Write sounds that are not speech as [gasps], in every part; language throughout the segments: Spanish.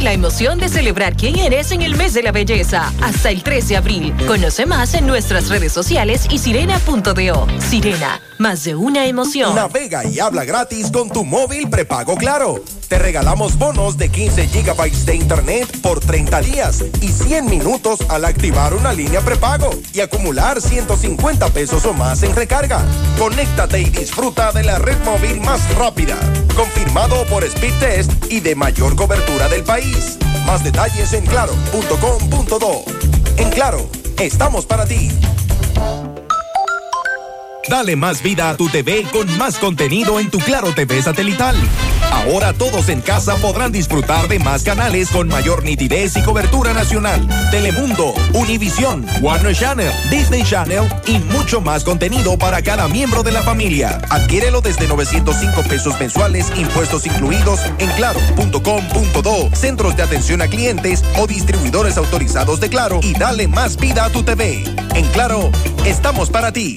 la emoción de celebrar quién eres en el mes de la belleza. Hasta el 13 de abril. Conoce más en nuestras redes sociales y sirena.do. Sirena, más de una emoción. Navega y habla gratis con tu móvil prepago Claro. Te regalamos bonos de 15 GB de internet por 30 días y 100 minutos al activar una línea prepago y acumular 150 pesos o más en recarga. Conéctate y disfruta de la red móvil más rápida, confirmado por Speedtest y de mayor cobertura del país. Más detalles en claro.com.do. En Claro, estamos para ti. Dale más vida a tu TV con más contenido en tu Claro TV satelital. Ahora todos en casa podrán disfrutar de más canales con mayor nitidez y cobertura nacional. Telemundo, Univisión, Warner Channel, Disney Channel y mucho más contenido para cada miembro de la familia. Adquiérelo desde 905 pesos mensuales, impuestos incluidos en claro.com.do, centros de atención a clientes o distribuidores autorizados de Claro y dale más vida a tu TV. En Claro, estamos para ti.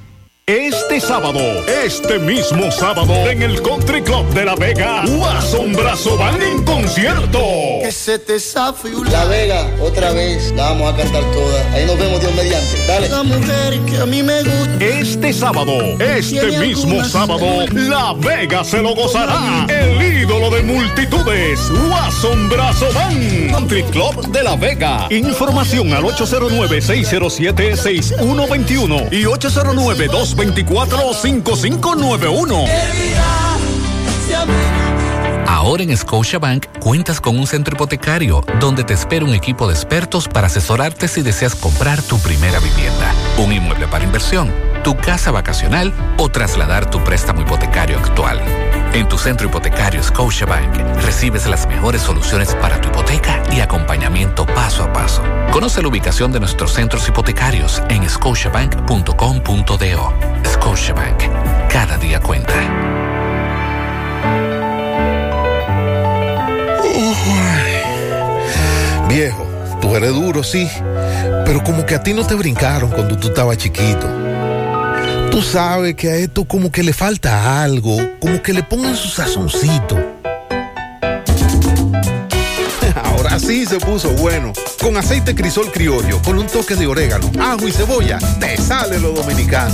Este sábado, este mismo sábado, en el Country Club de La Vega, Guasón Brazo van en concierto. Que se te La Vega, otra vez, la vamos a cantar toda. Ahí nos vemos, Dios mediante. Dale. La mujer que a mí me gusta. Este sábado, este mismo sábado, La Vega se lo gozará. El ídolo de multitudes, Guasón Brazo van. Country Club de La Vega. Información al 809-607-6121 y 809 2 245591. Ahora en Scotiabank cuentas con un centro hipotecario donde te espera un equipo de expertos para asesorarte si deseas comprar tu primera vivienda, un inmueble para inversión, tu casa vacacional o trasladar tu préstamo hipotecario actual. En tu centro hipotecario Scotiabank recibes las mejores soluciones para tu hipoteca y acompañamiento paso a paso. Conoce la ubicación de nuestros centros hipotecarios en scotiabank.com.do. Scotiabank, cada día cuenta. viejo, tú eres duro, sí, pero como que a ti no te brincaron cuando tú estabas chiquito. Tú sabes que a esto como que le falta algo, como que le pongan su sazoncito. [laughs] Ahora sí se puso bueno. Con aceite crisol criollo, con un toque de orégano, ajo y cebolla, te sale lo dominicano.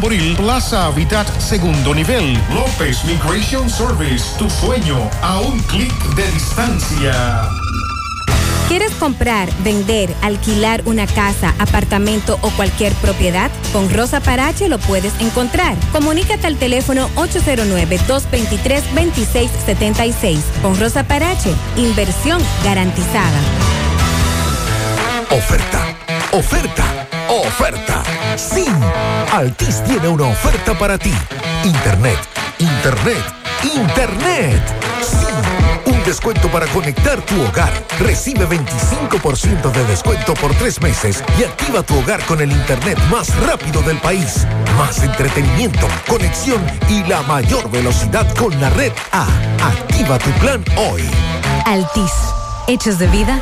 Plaza Habitat, segundo nivel. López Migration Service, tu sueño a un clic de distancia. ¿Quieres comprar, vender, alquilar una casa, apartamento o cualquier propiedad? Con Rosa Parache lo puedes encontrar. Comunícate al teléfono 809-223-2676. Con Rosa Parache, inversión garantizada. Oferta, oferta, oferta. Sí, Altis tiene una oferta para ti. Internet, Internet, Internet. Sí un descuento para conectar tu hogar. Recibe 25% de descuento por tres meses y activa tu hogar con el Internet más rápido del país. Más entretenimiento, conexión y la mayor velocidad con la red A. Activa tu plan hoy. Altis. Hechos de vida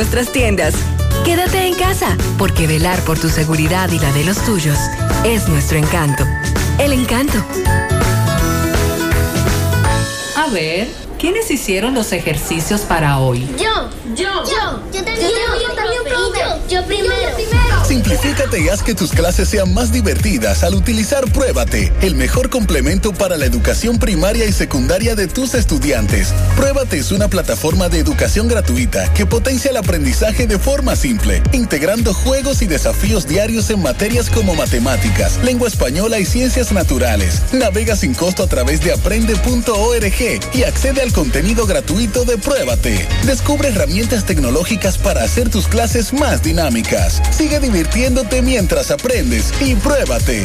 nuestras tiendas. Quédate en casa, porque velar por tu seguridad y la de los tuyos es nuestro encanto. El encanto. A ver, ¿quiénes hicieron los ejercicios para hoy? Yo, yo, yo, yo también, yo, yo, yo primero. Simplifícate y haz que tus clases sean más divertidas al utilizar Pruébate, el mejor complemento para la educación primaria y secundaria de tus estudiantes. Pruébate es una plataforma de educación gratuita que potencia el aprendizaje de forma simple, integrando juegos y desafíos diarios en materias como matemáticas, lengua española y ciencias naturales. Navega sin costo a través de aprende.org y accede al contenido gratuito de Pruébate. Descubre herramientas tecnológicas para hacer tus clases más dinámicas. Sigue divirtiendo divirtiéndote mientras aprendes y pruébate.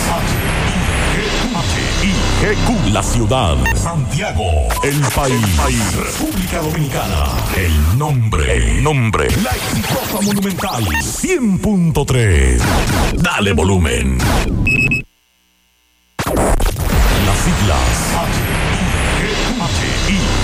GQ, la ciudad. Santiago, el país. República Dominicana. El nombre, el nombre. La exitosa monumental. 100.3. Dale volumen.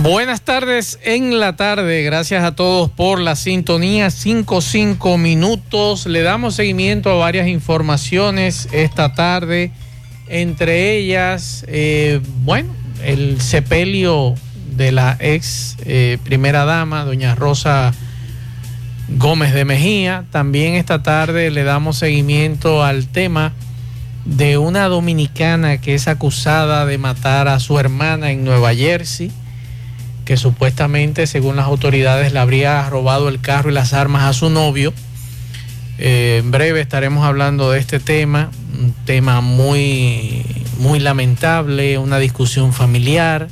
Buenas tardes en la tarde. Gracias a todos por la sintonía. 5-5 minutos. Le damos seguimiento a varias informaciones esta tarde. Entre ellas, eh, bueno, el sepelio de la ex eh, primera dama, doña Rosa Gómez de Mejía. También esta tarde le damos seguimiento al tema de una dominicana que es acusada de matar a su hermana en Nueva Jersey que supuestamente, según las autoridades, le habría robado el carro y las armas a su novio. Eh, en breve estaremos hablando de este tema, un tema muy, muy lamentable, una discusión familiar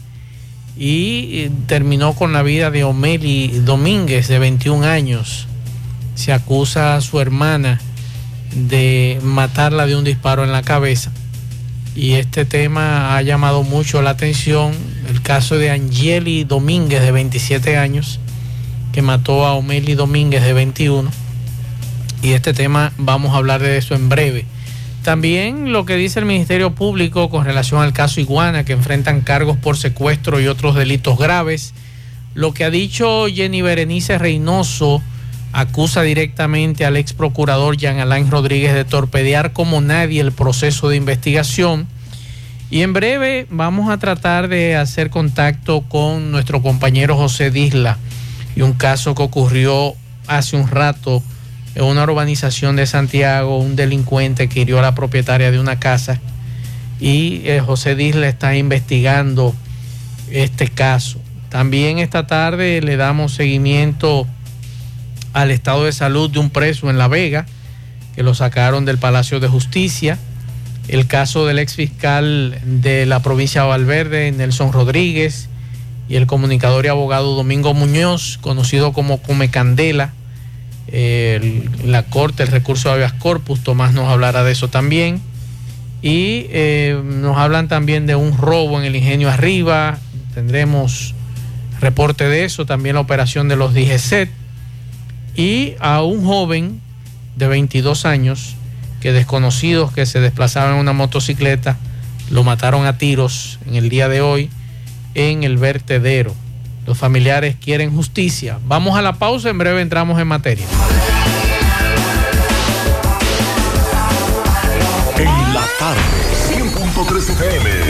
y eh, terminó con la vida de Omeli Domínguez, de 21 años. Se acusa a su hermana de matarla de un disparo en la cabeza. Y este tema ha llamado mucho la atención el caso de Angeli Domínguez de 27 años, que mató a Omeli Domínguez de 21. Y este tema vamos a hablar de eso en breve. También lo que dice el Ministerio Público con relación al caso Iguana, que enfrentan cargos por secuestro y otros delitos graves. Lo que ha dicho Jenny Berenice Reynoso acusa directamente al ex procurador Jean Alain Rodríguez de torpedear como nadie el proceso de investigación. Y en breve vamos a tratar de hacer contacto con nuestro compañero José Disla y un caso que ocurrió hace un rato en una urbanización de Santiago, un delincuente que hirió a la propietaria de una casa y eh, José Disla está investigando este caso. También esta tarde le damos seguimiento al estado de salud de un preso en La Vega, que lo sacaron del Palacio de Justicia. El caso del ex fiscal de la provincia de Valverde, Nelson Rodríguez, y el comunicador y abogado Domingo Muñoz, conocido como Come Candela. la Corte, el recurso de habeas corpus, Tomás nos hablará de eso también. Y eh, nos hablan también de un robo en el ingenio arriba. Tendremos reporte de eso, también la operación de los DGCET y a un joven de 22 años que desconocidos que se desplazaban en una motocicleta lo mataron a tiros en el día de hoy en el vertedero. Los familiares quieren justicia. Vamos a la pausa, en breve entramos en materia. En la tarde, 100.3 FM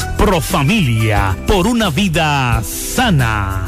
Pro Familia, por una vida sana.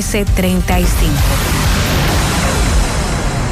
809-736-1335.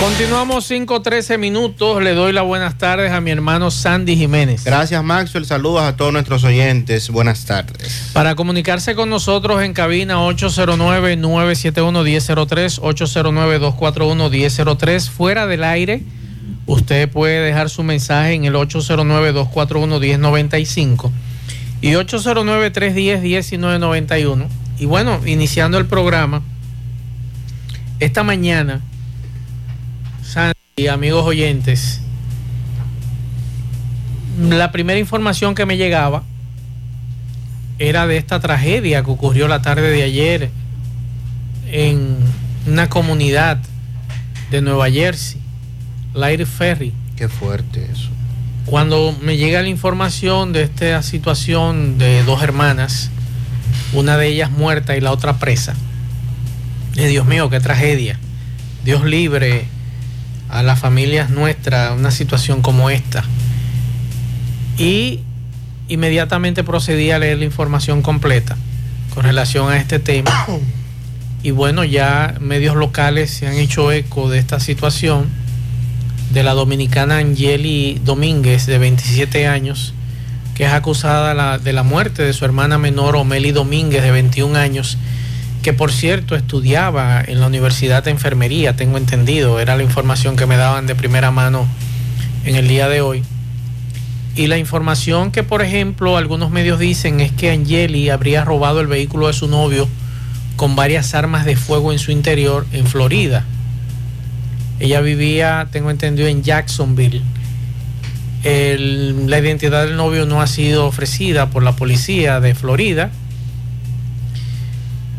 Continuamos 5-13 minutos. Le doy las buenas tardes a mi hermano Sandy Jiménez. Gracias, Maxwell. Saludos a todos nuestros oyentes. Buenas tardes. Para comunicarse con nosotros en cabina 809-971-1003, 809-241-1003. Fuera del aire, usted puede dejar su mensaje en el 809-241-1095 y 809-310-1991. Y bueno, iniciando el programa, esta mañana y amigos oyentes, la primera información que me llegaba era de esta tragedia que ocurrió la tarde de ayer en una comunidad de Nueva Jersey, Light Ferry. Qué fuerte eso. Cuando me llega la información de esta situación de dos hermanas, una de ellas muerta y la otra presa, de Dios mío, qué tragedia. Dios libre a las familias nuestras una situación como esta. Y inmediatamente procedí a leer la información completa con relación a este tema. [coughs] Y bueno, ya medios locales se han hecho eco de esta situación de la dominicana Angeli Domínguez, de 27 años, que es acusada de la muerte de su hermana menor Omeli Domínguez, de 21 años, que por cierto estudiaba en la Universidad de Enfermería, tengo entendido, era la información que me daban de primera mano en el día de hoy. Y la información que, por ejemplo, algunos medios dicen es que Angeli habría robado el vehículo de su novio con varias armas de fuego en su interior en Florida. Ella vivía, tengo entendido, en Jacksonville. la identidad del novio no ha sido ofrecida por la policía de Florida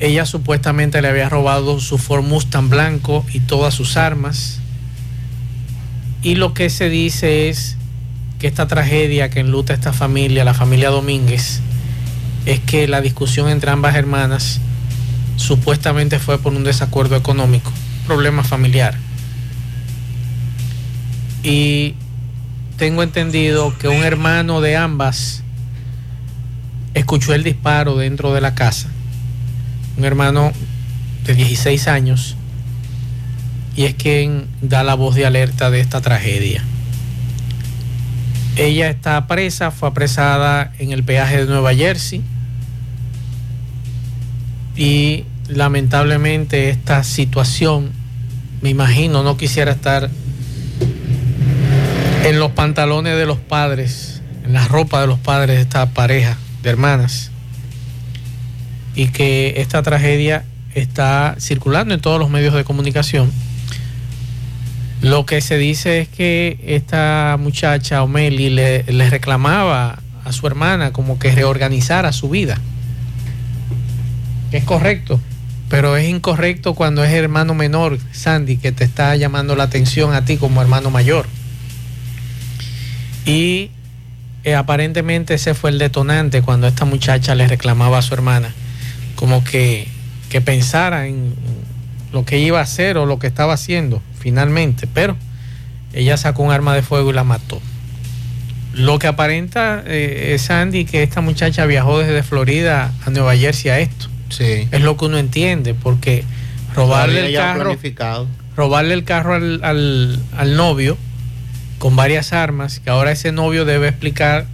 ella supuestamente le había robado su Ford Mustang blanco y todas sus armas. Y lo que se dice es que esta tragedia que enluta a esta familia, la familia Domínguez, es que la discusión entre ambas hermanas supuestamente fue por un desacuerdo económico, problema familiar. Y tengo entendido que un hermano de ambas escuchó el disparo dentro de la casa un hermano de 16 años, y es quien da la voz de alerta de esta tragedia. Ella está presa, fue apresada en el peaje de Nueva Jersey y lamentablemente esta situación, me imagino, no quisiera estar en los pantalones de los padres, en la ropa de los padres de esta pareja de hermanas y que esta tragedia está circulando en todos los medios de comunicación. Lo que se dice es que esta muchacha, Omeli, le, reclamaba a su hermana como que reorganizara su vida. Es correcto, pero es incorrecto cuando es hermano menor, Sandy, que te está llamando la atención a ti como hermano mayor. Y eh, aparentemente ese fue el detonante cuando esta muchacha le reclamaba a su hermana, como que, que pensara en lo que iba a hacer o lo que estaba haciendo finalmente, pero ella sacó un arma de fuego y la mató. Lo que aparenta eh, es Andy que esta muchacha viajó desde Florida a Nueva Jersey a esto. Sí. Es lo que uno entiende, porque robarle el carro, robarle el carro al, al- al novio con varias armas, que ahora ese novio debe explicar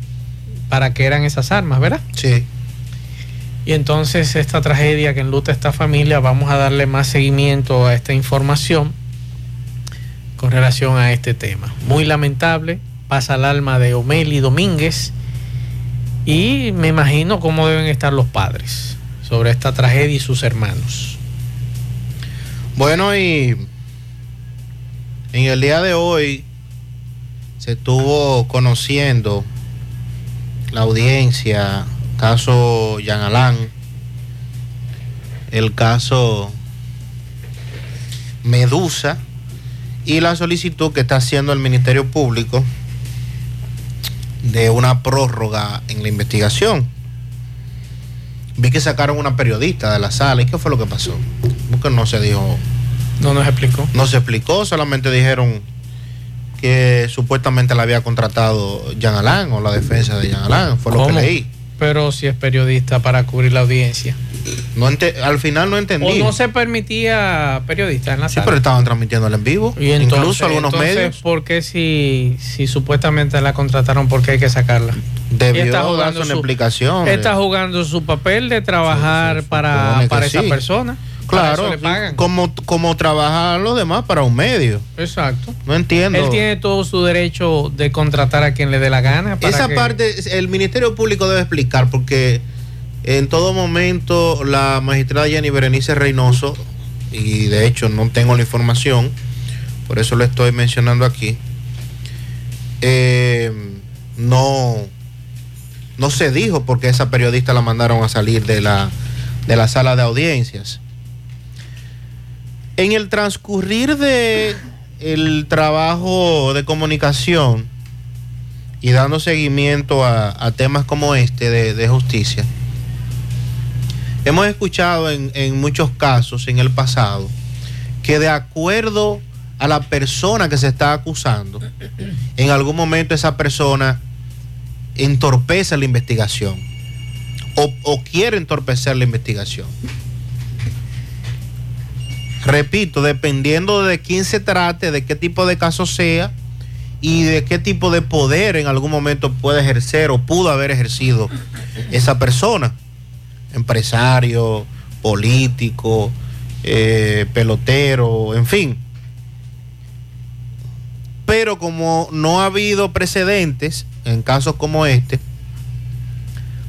para qué eran esas armas, ¿verdad? Sí. Y entonces esta tragedia que enluta esta familia, vamos a darle más seguimiento a esta información con relación a este tema. Muy lamentable, pasa el alma de Omeli Domínguez y me imagino cómo deben estar los padres sobre esta tragedia y sus hermanos. Bueno, y en el día de hoy se estuvo conociendo la audiencia, caso Jean Alain, el caso Medusa y la solicitud que está haciendo el Ministerio Público de una prórroga en la investigación. Vi que sacaron una periodista de la sala. ¿Y qué fue lo que pasó? Porque no se dijo. No nos explicó. No se explicó, solamente dijeron que supuestamente la había contratado Jean Alain o la defensa de Jean Alain. Fue lo que ¿Cómo? leí. Pero si es periodista para cubrir la audiencia. No ente- al final no entendí. O no se permitía periodistas en la Sí, sala. pero estaban transmitiéndola en vivo. Y entonces, Incluso algunos entonces, medios. ¿por qué si, si supuestamente la contrataron, por qué hay que sacarla? Debió está darse jugando una su- explicación. Está jugando su papel de trabajar para, para esa sí. persona. Claro, eso le pagan. como, como trabajan los demás para un medio. Exacto. No entiendo. Él tiene todo su derecho de contratar a quien le dé la gana. para Esa que- parte, el Ministerio Público debe explicar, porque en todo momento la magistrada Jenny Berenice Reynoso, y de hecho no tengo la información, por eso lo estoy mencionando aquí, eh, no, no se dijo porque esa periodista la mandaron a salir de la, de la sala de audiencias. En el transcurrir de el trabajo de comunicación y dando seguimiento a, temas como este de, de justicia, hemos escuchado en, en muchos casos en el pasado que de acuerdo a la persona que se está acusando, en algún momento esa persona entorpece la investigación o, o quiere entorpecer la investigación. Repito, dependiendo de quién se trate, de qué tipo de caso sea y de qué tipo de poder en algún momento puede ejercer o pudo haber ejercido esa persona, empresario, político, eh, pelotero, en fin. Pero como no ha habido precedentes en casos como este,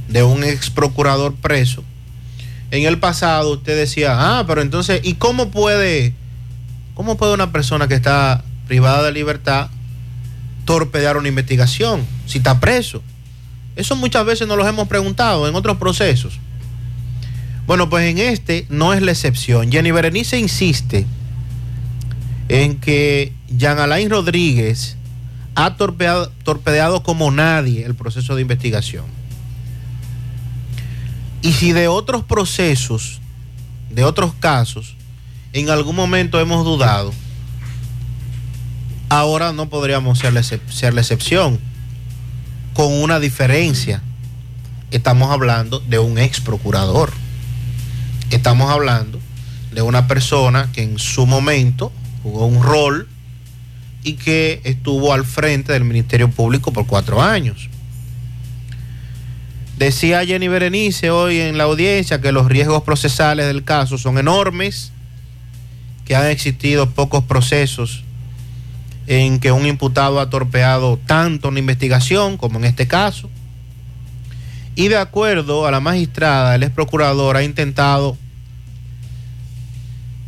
de un ex procurador preso, en el pasado usted decía, ah, pero entonces, ¿y cómo puede, cómo puede una persona que está privada de libertad torpedear una investigación si está preso? Eso muchas veces nos lo hemos preguntado en otros procesos. Bueno, pues en este no es la excepción. Jenny Berenice insiste en que Jean Alain Rodríguez ha torpedeado como nadie el proceso de investigación. Y si de otros procesos, de otros casos, en algún momento hemos dudado, ahora no podríamos ser la, excepción, con una diferencia. Estamos hablando de un ex procurador. Estamos hablando de una persona que en su momento jugó un rol y que estuvo al frente del Ministerio Público por cuatro años. Decía Jenny Berenice hoy en la audiencia que los riesgos procesales del caso son enormes, que han existido pocos procesos en que un imputado ha torpeado tanto una investigación como en este caso. Y de acuerdo a la magistrada, el ex procurador ha intentado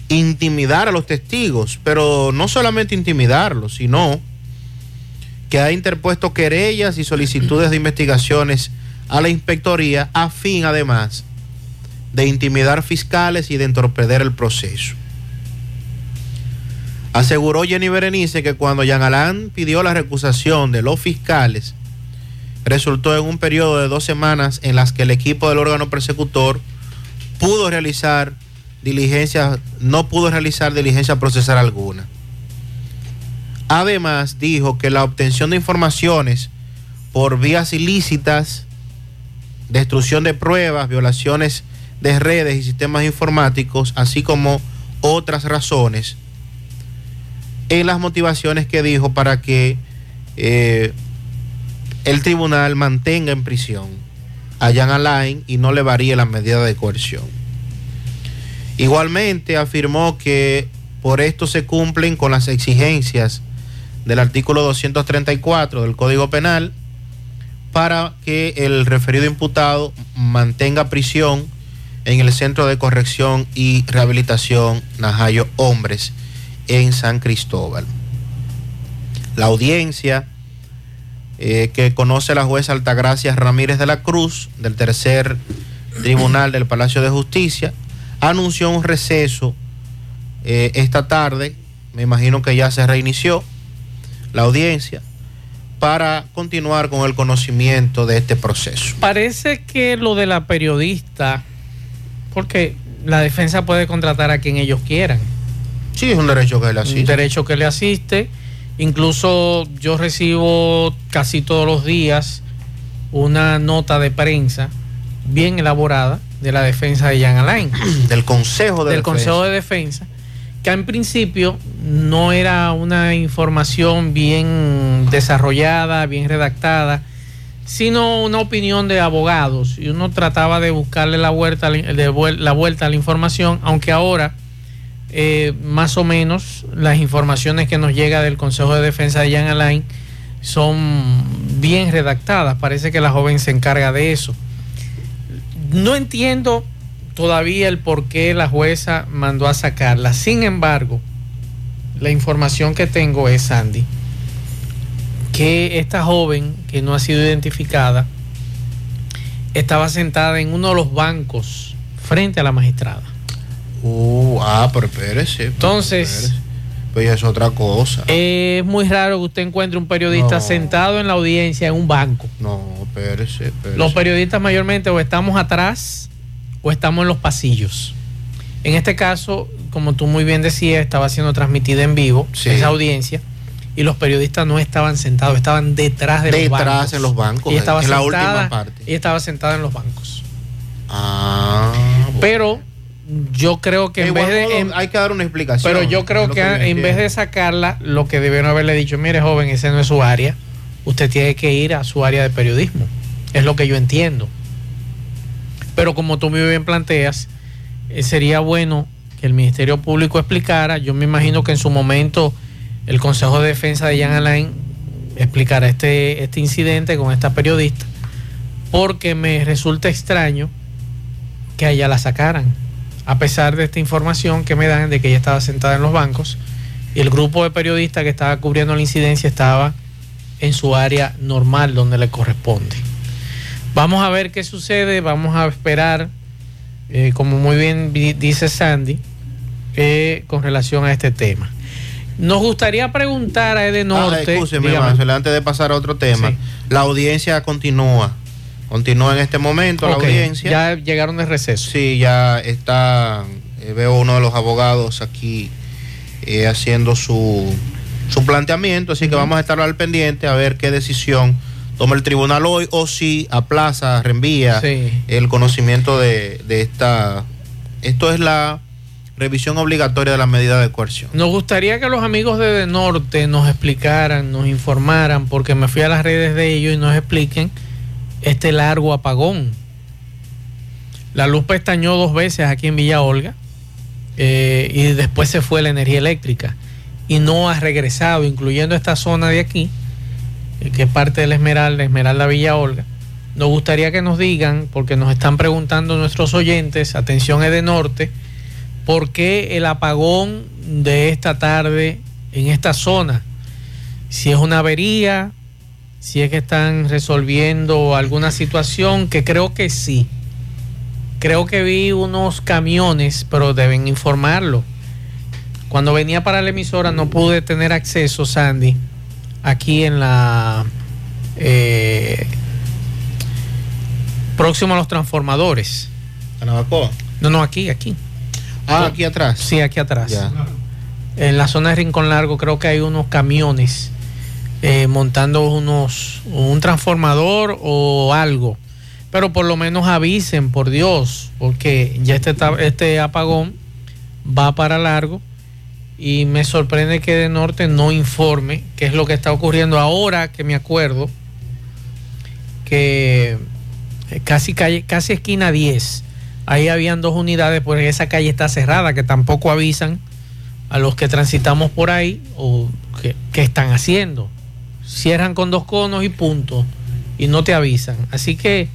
intimidar a los testigos, pero no solamente intimidarlos, sino que ha interpuesto querellas y solicitudes de investigaciones a la inspectoría a fin además de intimidar fiscales y de entorpecer el proceso. Aseguró Jenny Berenice que cuando Jean Alain pidió la recusación de los fiscales resultó en un periodo de dos semanas en las que el equipo del órgano persecutor pudo realizar diligencia, no pudo realizar diligencia procesal alguna. Además, dijo que la obtención de informaciones por vías ilícitas, destrucción de pruebas, violaciones de redes y sistemas informáticos, así como otras razones, en las motivaciones que dijo para que eh, el tribunal mantenga en prisión a Jan Alain y no le varíe la medida de coerción. Igualmente afirmó que por esto se cumplen con las exigencias del artículo 234 del Código Penal para que el referido imputado mantenga prisión en el Centro de Corrección y Rehabilitación Najayo Hombres en San Cristóbal. La audiencia eh, que conoce la jueza Altagracia Ramírez de la Cruz del tercer tribunal del Palacio de Justicia anunció un receso eh, esta tarde, me imagino que ya se reinició la audiencia, para continuar con el conocimiento de este proceso. Parece que lo de la periodista, porque la defensa puede contratar a quien ellos quieran. Sí, es un derecho que le asiste. Un derecho que le asiste. Incluso yo recibo casi todos los días una nota de prensa bien elaborada de la defensa de Jan Alain. [clears throat] Del Consejo de Del Defensa. Consejo de Defensa, que en principio no era una información bien desarrollada, bien redactada, sino una opinión de abogados. Y uno trataba de buscarle la vuelta, la vuelta a la información, aunque ahora eh, más o menos las informaciones que nos llega del Consejo de Defensa de Jan Alain son bien redactadas. Parece que la joven se encarga de eso. No entiendo todavía el por qué la jueza mandó a sacarla. Sin embargo, la información que tengo es, Sandy, que esta joven que no ha sido identificada estaba sentada en uno de los bancos frente a la magistrada. Uh, ah, pero espérese. Entonces, Pues ya es otra cosa. es muy raro que usted encuentre un periodista No. sentado en la audiencia en un banco. No, espérese, espérese. Los periodistas mayormente o estamos atrás o estamos en los pasillos. En este caso, como tú muy bien decías, estaba siendo transmitida en vivo esa audiencia y los periodistas no estaban sentados, estaban detrás de los Detrás bancos. en los bancos, Y estaba en la sentada, última parte. Y estaba sentada en los bancos. Ah, Pero yo creo que De en vez de... en- hay que dar una explicación. pero yo creo que, yo en vez de sacarla, lo que debieron haberle dicho, mire joven, ese no es su área, usted tiene que ir a su área de periodismo. Es lo que yo entiendo. Pero como tú muy bien planteas, eh, sería bueno que el Ministerio Público explicara. Yo me imagino que en su momento el Consejo de Defensa de Jan Alain explicara este, este incidente con esta periodista, porque me resulta extraño que a ella la sacaran, a pesar de esta información que me dan de que ella estaba sentada en los bancos y el grupo de periodistas que estaba cubriendo la incidencia estaba en su área normal donde le corresponde. Vamos a ver qué sucede, vamos a esperar, eh, como muy bien di- dice Sandy, eh, con relación a este tema. Nos gustaría preguntar a Ede Ah, Norte. dígame. Marcelo, antes de pasar a otro tema. Sí. La audiencia continúa. Continúa en este momento la audiencia. Ya llegaron de receso. Sí, ya está. eh, veo uno de los abogados aquí eh, haciendo su, su planteamiento, así que vamos a estar al pendiente a ver qué decisión toma el tribunal hoy o si aplaza, reenvía Sí. el conocimiento de, de esta. Esto es la revisión obligatoria de la medida de coerción. Nos gustaría que los amigos de De Norte nos explicaran, nos informaran, porque me fui a las redes de ellos y nos expliquen este largo apagón. La luz pestañó dos veces aquí en Villa Olga eh, y después se fue la energía eléctrica y no ha regresado, incluyendo esta zona de aquí, que es parte de la Esmeralda, Esmeralda Villa Olga. Nos gustaría que nos digan, porque nos están preguntando nuestros oyentes, atención es de Norte, ¿por qué el apagón de esta tarde en esta zona? Si es una avería, si es que están resolviendo alguna situación, que creo que sí. Creo que vi unos camiones, pero deben informarlo. Cuando venía para la emisora no pude tener acceso, Sandy, aquí en la eh, próximo a los transformadores. No, no, aquí, aquí. Ah, aquí atrás. Sí, aquí atrás. En la zona de Rincón Largo creo que hay unos camiones eh, montando unos un transformador o algo. Pero por lo menos avisen, por Dios, porque ya este, este apagón va para largo y me sorprende que de norte no informe qué es lo que está ocurriendo ahora que me acuerdo que eh, casi calle, casi esquina 10, ahí habían dos unidades, porque esa calle está cerrada, que tampoco avisan a los que transitamos por ahí o que, que están haciendo. Cierran con dos conos y punto, y no te avisan. Así que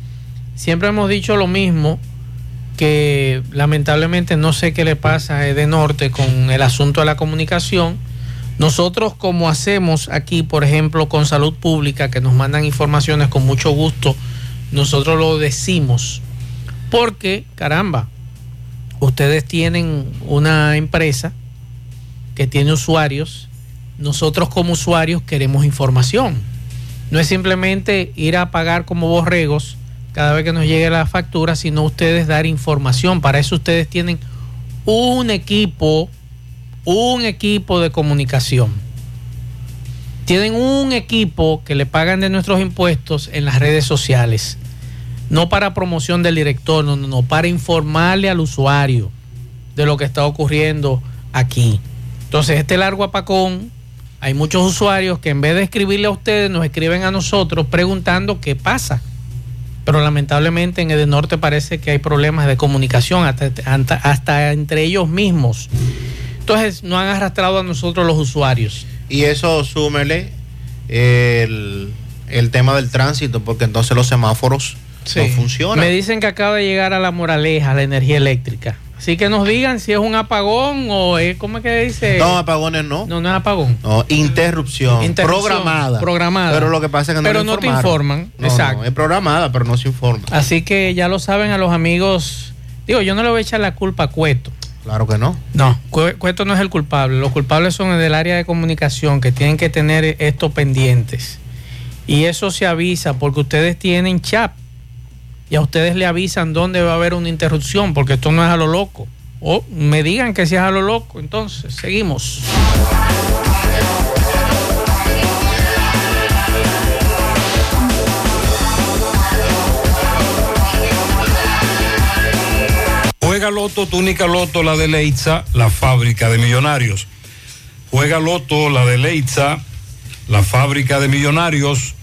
siempre hemos dicho lo mismo, que lamentablemente no sé qué le pasa a de Norte con el asunto de la comunicación. Nosotros como hacemos aquí, por ejemplo, con salud pública, que nos mandan informaciones con mucho gusto, nosotros lo decimos. Porque, caramba, ustedes tienen una empresa que tiene usuarios, nosotros como usuarios queremos información. No es simplemente ir a pagar como borregos cada vez que nos llegue la factura, sino ustedes dar información. Para eso ustedes tienen un equipo, un equipo de comunicación. Tienen un equipo que le pagan de nuestros impuestos en las redes sociales. No para promoción del director, no, no, para informarle al usuario de lo que está ocurriendo aquí. Entonces, este largo apacón, hay muchos usuarios que en vez de escribirle a ustedes, nos escriben a nosotros preguntando qué pasa. Pero lamentablemente en el norte parece que hay problemas de comunicación hasta, hasta, hasta entre ellos mismos. Entonces, no han arrastrado a nosotros los usuarios. Y eso súmele el, el tema del tránsito, porque entonces los semáforos no funcionan. Me dicen que acaba de llegar a la moraleja la energía eléctrica. Así que nos digan si es un apagón o es, ¿cómo es que dice? No, apagones no. No, no es apagón. No, interrupción, Interrupción, programada. programada. Pero lo que pasa es que no Pero no te informan, No, exacto. no, es programada, pero no se informa. Así que ya lo saben a los amigos. Digo, yo no le voy a echar la culpa a Cueto. Claro que no. No, Cue- Cueto no es el culpable. Los culpables son del área de comunicación que tienen que tener esto pendientes. Y eso se avisa porque ustedes tienen chat. Y a ustedes le avisan dónde va a haber una interrupción, porque esto no es a lo loco. O me digan que si es a lo loco. Entonces, seguimos. Juega Loto, túnica Loto, la de Leitza, la fábrica de millonarios. Juega Loto, la de Leitza, la fábrica de millonarios.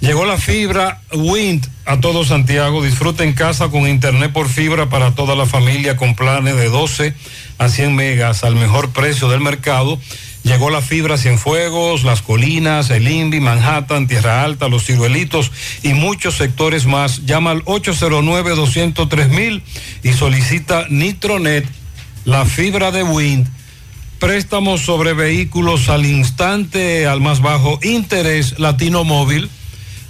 Llegó la fibra Wind a todo Santiago. Disfruta en casa con internet por fibra para toda la familia con planes de 12 a 100 megas al mejor precio del mercado. Llegó la fibra Cienfuegos, Las Colinas, El Invi, Manhattan, Tierra Alta, Los Ciruelitos y muchos sectores más. Llama al 809-203 y solicita Nitronet, la fibra de Wind. Préstamos sobre vehículos al instante, al más bajo interés, Latino Móvil,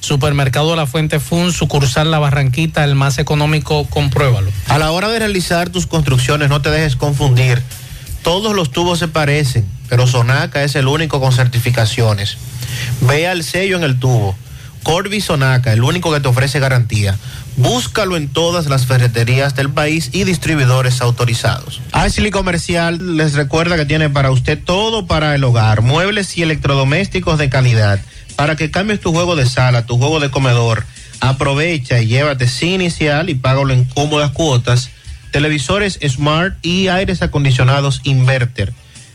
Supermercado La Fuente Fund, sucursal La Barranquita, el más económico, compruébalo. A la hora de realizar tus construcciones, no te dejes confundir. Todos los tubos se parecen, pero Sonaca es el único con certificaciones. Vea el sello en el tubo. Corby Sonaca, el único que te ofrece garantía. Búscalo en todas las ferreterías del país y distribuidores autorizados. Ashley Comercial les recuerda que tiene para usted todo para el hogar, muebles y electrodomésticos de calidad. Para que cambies tu juego de sala, tu juego de comedor, aprovecha y llévate sin inicial y págalo en cómodas cuotas. Televisores Smart y aires acondicionados Inverter.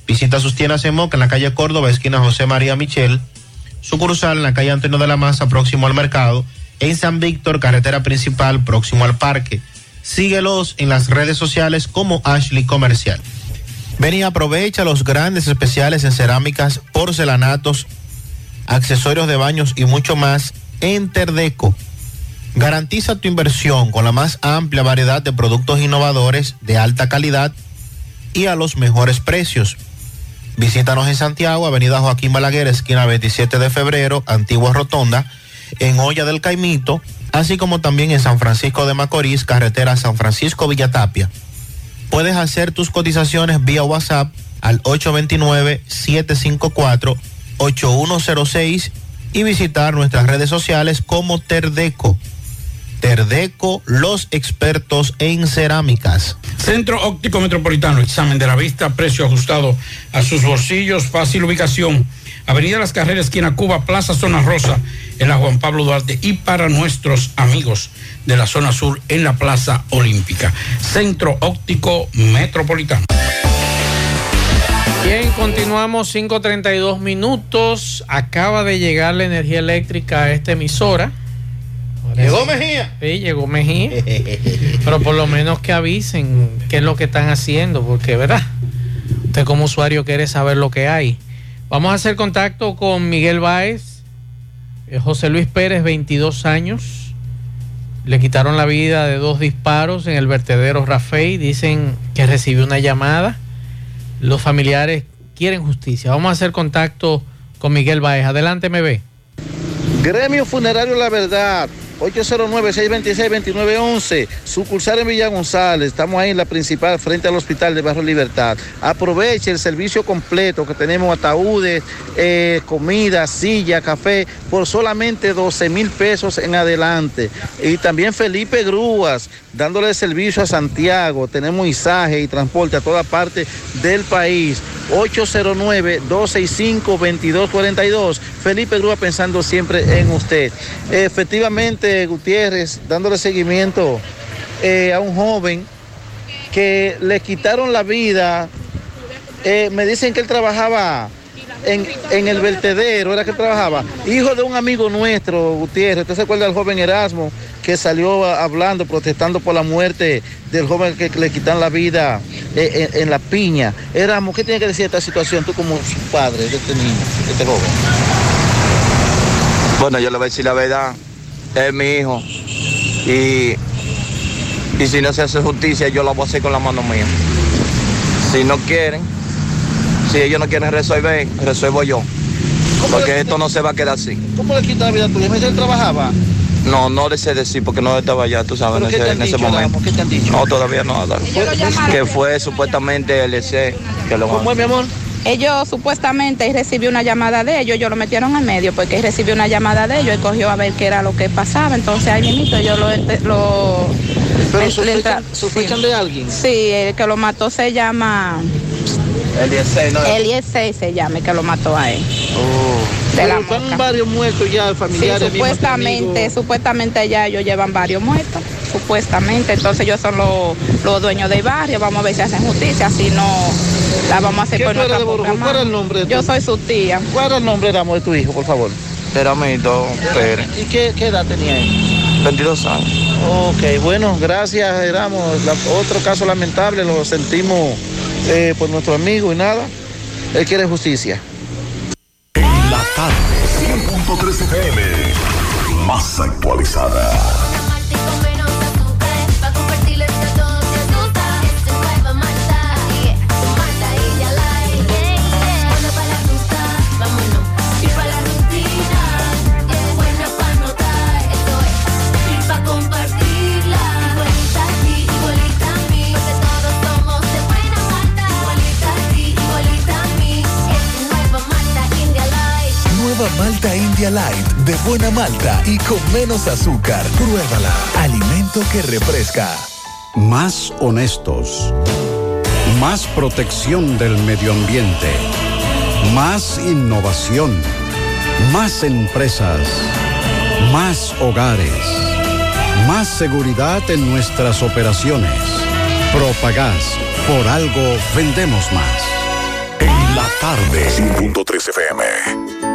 Visita sus tiendas en Moca en la calle Córdoba, esquina José María Michel. Sucursal en la calle Antonio de la Maza, próximo al mercado. En San Víctor, carretera principal, próximo al parque. Síguelos en las redes sociales como Ashley Comercial. Ven y aprovecha los grandes especiales en cerámicas, porcelanatos, accesorios de baños y mucho más en Terdeco. Garantiza tu inversión con la más amplia variedad de productos innovadores de alta calidad y a los mejores precios. Visítanos en Santiago, Avenida Joaquín Balaguer, esquina 27 de febrero, Antigua Rotonda, en Olla del Caimito, así como también en San Francisco de Macorís, carretera San Francisco Villatapia. Puedes hacer tus cotizaciones vía WhatsApp al 829-754-8106 y visitar nuestras redes sociales como Terdeco. Terdeco, los expertos en cerámicas. Centro Óptico Metropolitano, examen de la vista, precio ajustado a sus bolsillos, fácil ubicación. Avenida Las Carreras, esquina Cuba, Plaza Zona Rosa, en la Juan Pablo Duarte y para nuestros amigos de la zona sur en la Plaza Olímpica. Centro Óptico Metropolitano. Bien, continuamos 5.32 minutos. Acaba de llegar la energía eléctrica a esta emisora. ¿Llegó Mejía? Sí, llegó Mejía. Pero por lo menos que avisen qué es lo que están haciendo, porque, ¿verdad? Usted como usuario quiere saber lo que hay. Vamos a hacer contacto con Miguel Báez, eh, José Luis Pérez, 22 años. Le quitaron la vida de dos disparos en el vertedero Rafael. Dicen que recibió una llamada. Los familiares quieren justicia. Vamos a hacer contacto con Miguel Báez. Adelante, ve. Gremio Funerario La Verdad. 809-626-2911, sucursal en Villa González, estamos ahí en la principal frente al Hospital de Barrio Libertad. Aproveche el servicio completo que tenemos ataúdes, eh, comida, silla, café, por solamente 12 mil pesos en adelante. Y también Felipe Grúas, dándole servicio a Santiago, tenemos izaje y transporte a toda parte del país. 809-265-2242. Felipe Grúa pensando siempre en usted. Efectivamente, Gutiérrez, dándole seguimiento eh, a un joven que le quitaron la vida. Eh, me dicen que él trabajaba en, en, el vertedero, era que trabajaba. Hijo de un amigo nuestro, Gutiérrez. ¿Usted se acuerda del joven Erasmo que salió hablando, protestando por la muerte del joven que, le quitan la vida en, en, la piña? Erasmo, ¿qué tiene que decir esta situación tú como su padre de este niño, de este joven? Bueno, yo le voy a decir la verdad. Es mi hijo. Y, y si no se hace justicia, yo la voy a hacer con la mano mía. Si no quieren, si ellos no quieren resolver, resuelvo yo. Porque esto no se va a quedar así. ¿Cómo le quita la vida a tu hijo? ¿Él trabajaba? No, no le sé decir porque no estaba allá, tú sabes, en ese, en ese dicho, momento. ¿Qué te han dicho? No, todavía no. Que fue supuestamente el EC que lo ¿Cómo es, mi amor? Ellos supuestamente él recibió una llamada de ellos, ellos lo metieron al medio porque él recibió una llamada de ellos y cogió a ver qué era lo que pasaba. Entonces ahí mismo yo lo... lo ¿Pero le- sospechan, le- sospechan de alguien? Sí, el que lo mató se llama... El EC, ¿no? Eliezer se llama, que lo mató a él. De la están varios muertos ya, Sí, familiares. mismos, supuestamente, supuestamente ya ellos llevan varios muertos, supuestamente. Entonces ellos son los, los dueños del barrio, vamos a ver si hacen justicia, si no la vamos a hacer ¿Qué por nuestra de propia? ¿Cuál es el nombre de Yo tu- soy su tía. ¿Cuál era el nombre, Ramos, de tu hijo, por favor? Teramito Pérez, ¿Y qué, qué edad tenía él? 22 años. Ok, bueno, gracias, Ramos. La- otro caso lamentable, lo sentimos eh, por nuestro amigo y nada. Él quiere justicia. La tarde, 100.3 FM. Más actualizada. Light, de buena malta y con menos azúcar. Pruébala. Alimento que refresca. Más honestos. Más protección del medio ambiente. Más innovación. Más empresas. Más hogares. Más seguridad en nuestras operaciones. Propagás. Por algo vendemos más. En la tarde, 100.3 FM.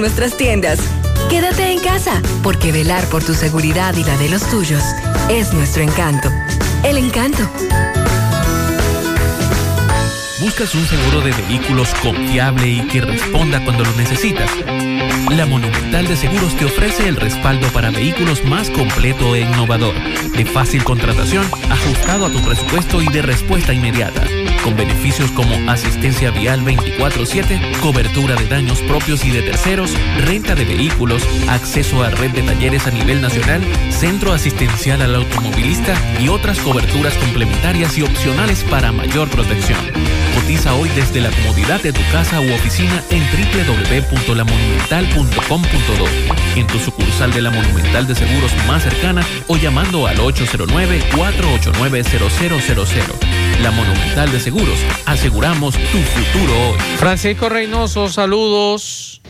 nuestras tiendas. Quédate en casa, porque velar por tu seguridad y la de los tuyos es nuestro encanto. El encanto. ¿Buscas un seguro de vehículos confiable y que responda cuando lo necesitas? La Monumental de Seguros te ofrece el respaldo para vehículos más completo e innovador, de fácil contratación, ajustado a tu presupuesto y de respuesta inmediata, con beneficios como asistencia vial 24/7, cobertura de daños propios y de terceros, renta de vehículos, acceso a red de talleres a nivel nacional, centro asistencial al automovilista y otras coberturas complementarias y opcionales para mayor protección. Cotiza hoy desde la comodidad de tu casa u oficina en www.lamonumental.com.do, en tu sucursal de la Monumental de Seguros más cercana o llamando al 809-489-0000. La Monumental de Seguros, aseguramos tu futuro hoy. Francisco Reynoso, saludos.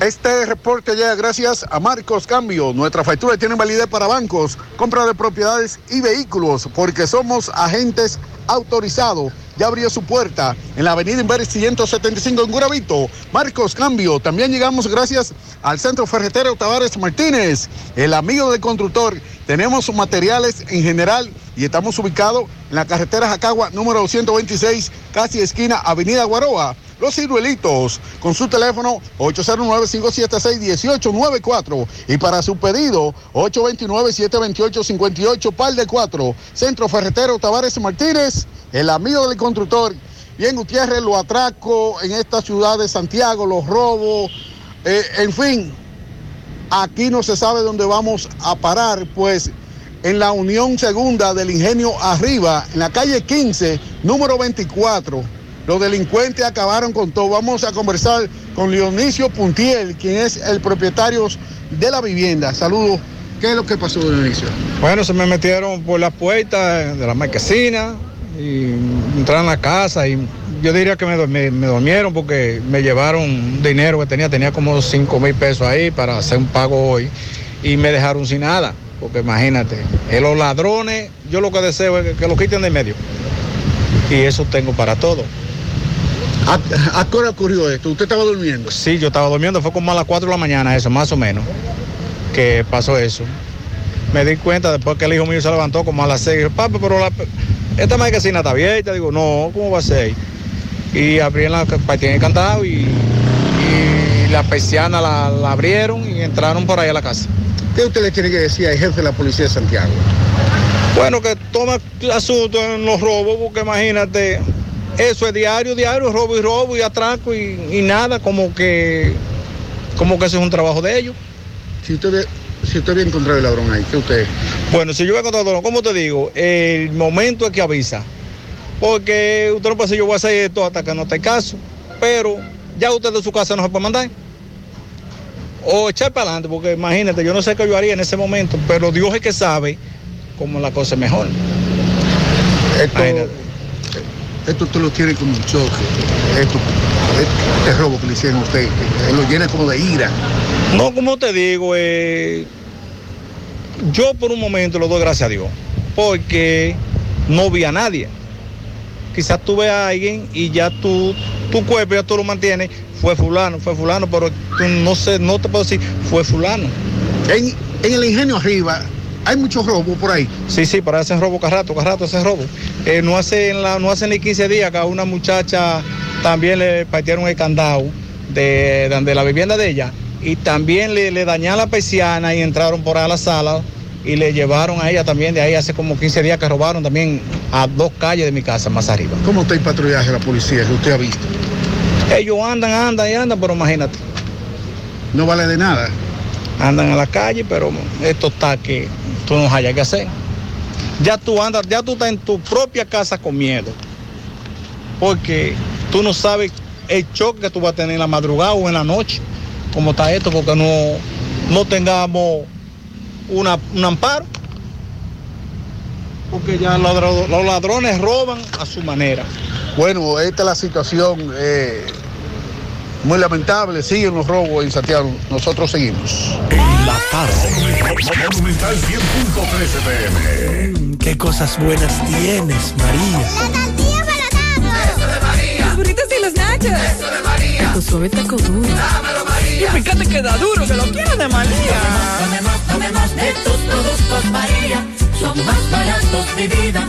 Este reporte llega gracias a Marcos Cambio. Nuestra factura tiene validez para bancos, compra de propiedades y vehículos, porque somos agentes autorizados. Ya abrió su puerta en la avenida Inver 175 en Guravito. Marcos Cambio. También llegamos gracias al Centro Ferretero Tavares Martínez, el amigo del constructor. Tenemos materiales en general y estamos ubicados en la carretera Jacagua número 226, casi esquina Avenida Guaroa. Los ciruelitos, con su teléfono 809-576-1894 y para su pedido 829-728-58, par de 4. Centro Ferretero Tavares Martínez, el amigo del constructor. Bien, Gutiérrez, lo atraco en esta ciudad de Santiago, los robos, eh, en fin, aquí no se sabe dónde vamos a parar, pues en la Unión Segunda del Ingenio Arriba, en la calle 15, número 24. Los delincuentes acabaron con todo. Vamos a conversar con Leonicio Puntiel, quien es el propietario de la vivienda. Saludos. ¿Qué es lo que pasó, Leonicio? Bueno, se me metieron por la puerta de la marquesina y entraron a la casa y yo diría que me, me- me durmieron porque me llevaron dinero que tenía, tenía como 5 mil pesos ahí para hacer un pago hoy y me dejaron sin nada, porque imagínate, eh, los ladrones, yo lo que deseo es que, que lo quiten de medio y eso tengo para todo. ¿A, qué hora ocurrió esto? ¿Usted estaba durmiendo? Sí, yo estaba durmiendo, fue como a las 4 de la mañana eso, más o menos, que pasó eso. Me di cuenta después que el hijo mío se levantó como a las 6, dijo, papi, pero la, esta marquesina está abierta, digo, no, ¿cómo va a ser? Y abrí la partida encantado y, y la persiana la, la abrieron y entraron por ahí a la casa. ¿Qué usted le tiene que decir al jefe de la policía de Santiago? Bueno, que toma asunto en los robos, porque imagínate, eso es diario, diario, robo y robo y atraco y, y nada, como que, como que eso es un trabajo de ellos. Si usted si usted había encontrado el ladrón ahí, ¿qué usted? Bueno, si yo voy a encontrar ladrón, ¿cómo te digo? El momento es que avisa. Porque usted no puede decir yo voy a hacer esto hasta que no te caso. Pero ya usted de su casa no se puede mandar. O echar para adelante, porque imagínate, yo no sé qué yo haría en ese momento, pero Dios es que sabe cómo la cosa es mejor. Esto, esto usted lo tiene como un choque. Esto, este robo que le hicieron a usted, eh, lo llena como de ira. No, como te digo, eh, yo por un momento lo doy gracias a Dios, porque no vi a nadie. Quizás tú ves a alguien y ya tú, tu cuerpo ya tú lo mantienes, fue fulano, fue fulano, pero tú no sé, no te puedo decir, fue fulano. En, en el ingenio arriba hay muchos robos por ahí. Sí, sí, para hacen robo cada rato, cada rato hacen robo. Eh, no, hace, en la, no hace ni 15 días que a una muchacha también le partieron el candado de, de, de la vivienda de ella y también le, le dañaron la persiana y entraron por ahí a la sala y le llevaron a ella también de ahí hace como 15 días que robaron también a dos calles de mi casa más arriba. ¿Cómo está el patrullaje de la policía que usted ha visto? Ellos andan, andan y andan, pero imagínate. No vale de nada. Andan en la calle, pero esto está que tú no hayas que hacer. Ya tú andas, ya tú estás en tu propia casa con miedo. Porque tú no sabes el choque que tú vas a tener en la madrugada o en la noche, como está esto, porque no, no tengamos una, un amparo. Porque ya los ladrones roban a su manera. Bueno, esta es la situación eh, muy lamentable, siguen los robos en Santiago. Nosotros seguimos. En la tarde. Mm, qué cosas buenas tienes, María. La tortilla para Eso de María. Los burritos y los nachos. Eso de María. Tu suave taco duro. Dámelo, María. Y fíjate que da duro, que lo quiero de María. Tomemos, tomemos, tomemos de tus productos, María. Son más baratos, de vida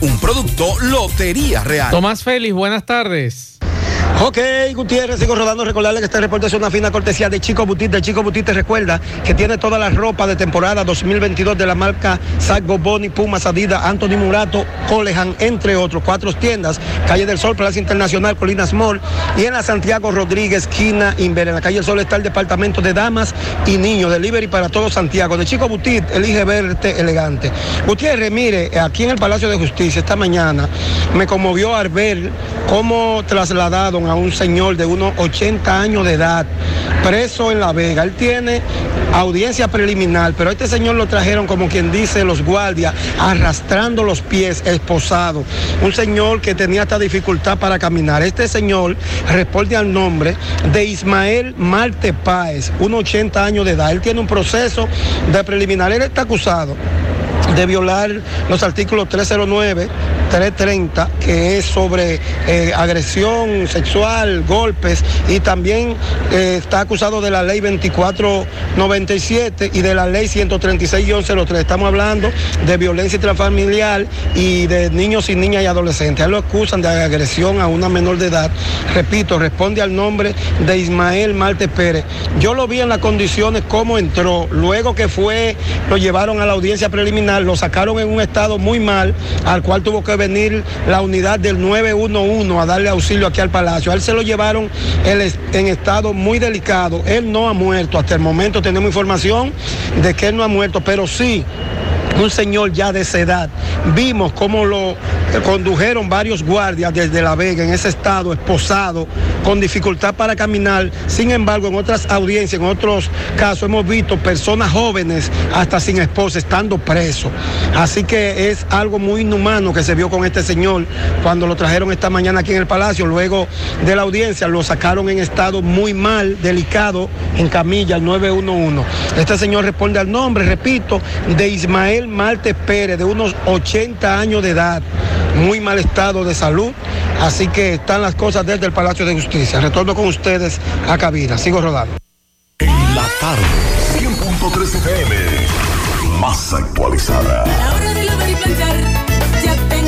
Un producto Lotería Real. Tomás Félix, buenas tardes. Ok, Gutiérrez, sigo rodando. Recordarle que este reporte es una fina cortesía de Chico Butit. De Chico Butit te recuerda que tiene toda la ropa de temporada 2022 de la marca Sago Boni, Pumas, Adidas, Anthony Murato, Colehan, entre otros. Cuatro tiendas, Calle del Sol, Plaza Internacional, Colinas Mall y en la Santiago Rodríguez, esquina Inver. En la Calle del Sol está el departamento de damas y niños. Delivery para todo Santiago. De Chico Butit, elige verte elegante. Gutiérrez, mire, aquí en el Palacio de Justicia esta mañana me conmovió al ver cómo a un señor de unos 80 años de edad, preso en La Vega. Él tiene audiencia preliminar, pero a este señor lo trajeron como quien dice los guardias, arrastrando los pies, esposado. Un señor que tenía esta dificultad para caminar. Este señor responde al nombre de Ismael Marte Páez, unos 80 años de edad. Él tiene un proceso de preliminar. Él está acusado de violar los artículos 309, 330, que es sobre eh, agresión sexual, golpes, y también eh, está acusado de la ley 2497 y de la ley 136-03. Estamos hablando de violencia intrafamiliar y de niños y niñas y adolescentes. Lo acusan de agresión a una menor de edad. Repito, responde al nombre de Ismael Marte Pérez. Yo lo vi en las condiciones cómo entró, luego que fue, lo llevaron a la audiencia preliminar, lo sacaron en un estado muy mal, al cual tuvo que venir la unidad del 911 a darle auxilio aquí al palacio. A él se lo llevaron en estado muy delicado. Él no ha muerto. Hasta el momento tenemos información de que él no ha muerto, pero sí un señor ya de esa edad. Vimos cómo lo condujeron varios guardias desde La Vega en ese estado, esposado, con dificultad para caminar. Sin embargo, en otras audiencias, en otros casos, hemos visto personas jóvenes, hasta sin esposa, estando presos. Así que es algo muy inhumano que se vio con este señor cuando lo trajeron esta mañana aquí en el Palacio. Luego de la audiencia lo sacaron en estado muy mal, delicado, en camilla, al 911. Este señor responde al nombre, repito, de Ismael Marte Pérez, de unos 80 años de edad, muy mal estado de salud. Así que están las cosas desde el Palacio de Justicia. Retorno con ustedes a cabina. Sigo rodando. En la tarde, 100.3 FM, más actualizada. A la hora de lavar y planchar, ya tengo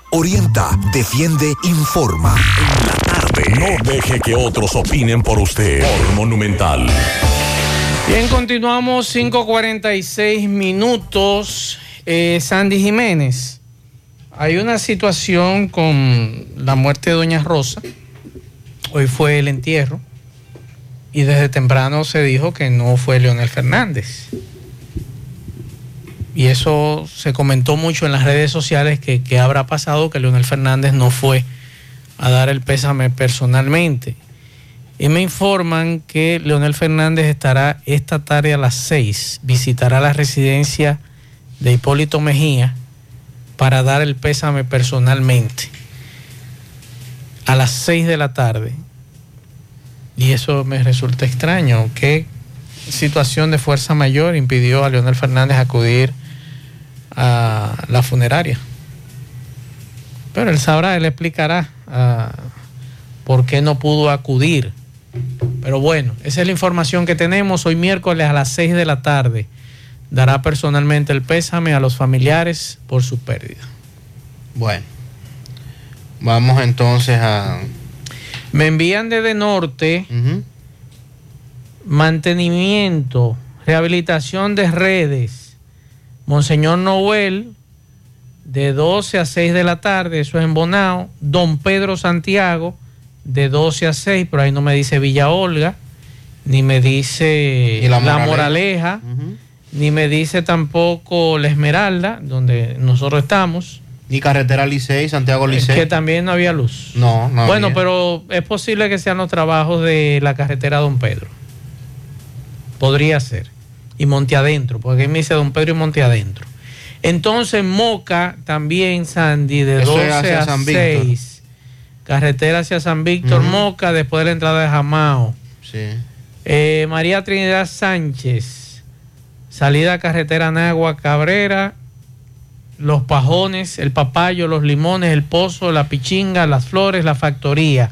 Orienta, defiende, informa. En la tarde. No deje que otros opinen por usted. Por Monumental. Bien, continuamos 5.46 minutos. Eh, Sandy Jiménez, hay una situación con la muerte de Doña Rosa. Hoy fue el entierro. Y desde temprano se dijo que no fue Leonel Fernández. Y eso se comentó mucho en las redes sociales que, que habrá pasado que Leonel Fernández no fue a dar el pésame personalmente. Y me informan que Leonel Fernández estará esta tarde a las 6, visitará la residencia de Hipólito Mejía para dar el pésame personalmente a las 6 de la tarde. Y eso me resulta extraño. ¿Qué situación de fuerza mayor impidió a Leonel Fernández acudir a la funeraria? Pero él sabrá, él explicará ah, por qué no pudo acudir. Pero bueno, esa es la información que tenemos. Hoy miércoles a las 6 de la tarde dará personalmente el pésame a los familiares por su pérdida. Bueno, vamos entonces a... Me envían desde norte mantenimiento, rehabilitación de redes. Monseñor Noel, de 12 a 6 de la tarde, eso es en Bonao. Don Pedro Santiago, de 12 a 6, pero ahí no me dice Villa Olga, ni me dice La La Moraleja, ni me dice tampoco La Esmeralda, donde nosotros estamos. Ni carretera Licey, Santiago Licey. Que también no había luz. No, no. bueno, había. pero es posible que sean los trabajos de la carretera Don Pedro. Podría ser. Y Monte Adentro, porque ahí me dice Don Pedro y Monte Adentro. Entonces, Moca también, Sandy, de Eso 12 es hacia a San Víctor. 6. Carretera hacia San Víctor. Moca, después de la entrada de Jamao. Sí. Eh, María Trinidad Sánchez, salida carretera Nagua Cabrera, Los Pajones, El Papayo, Los Limones, El Pozo, La Pichinga, Las Flores, La Factoría.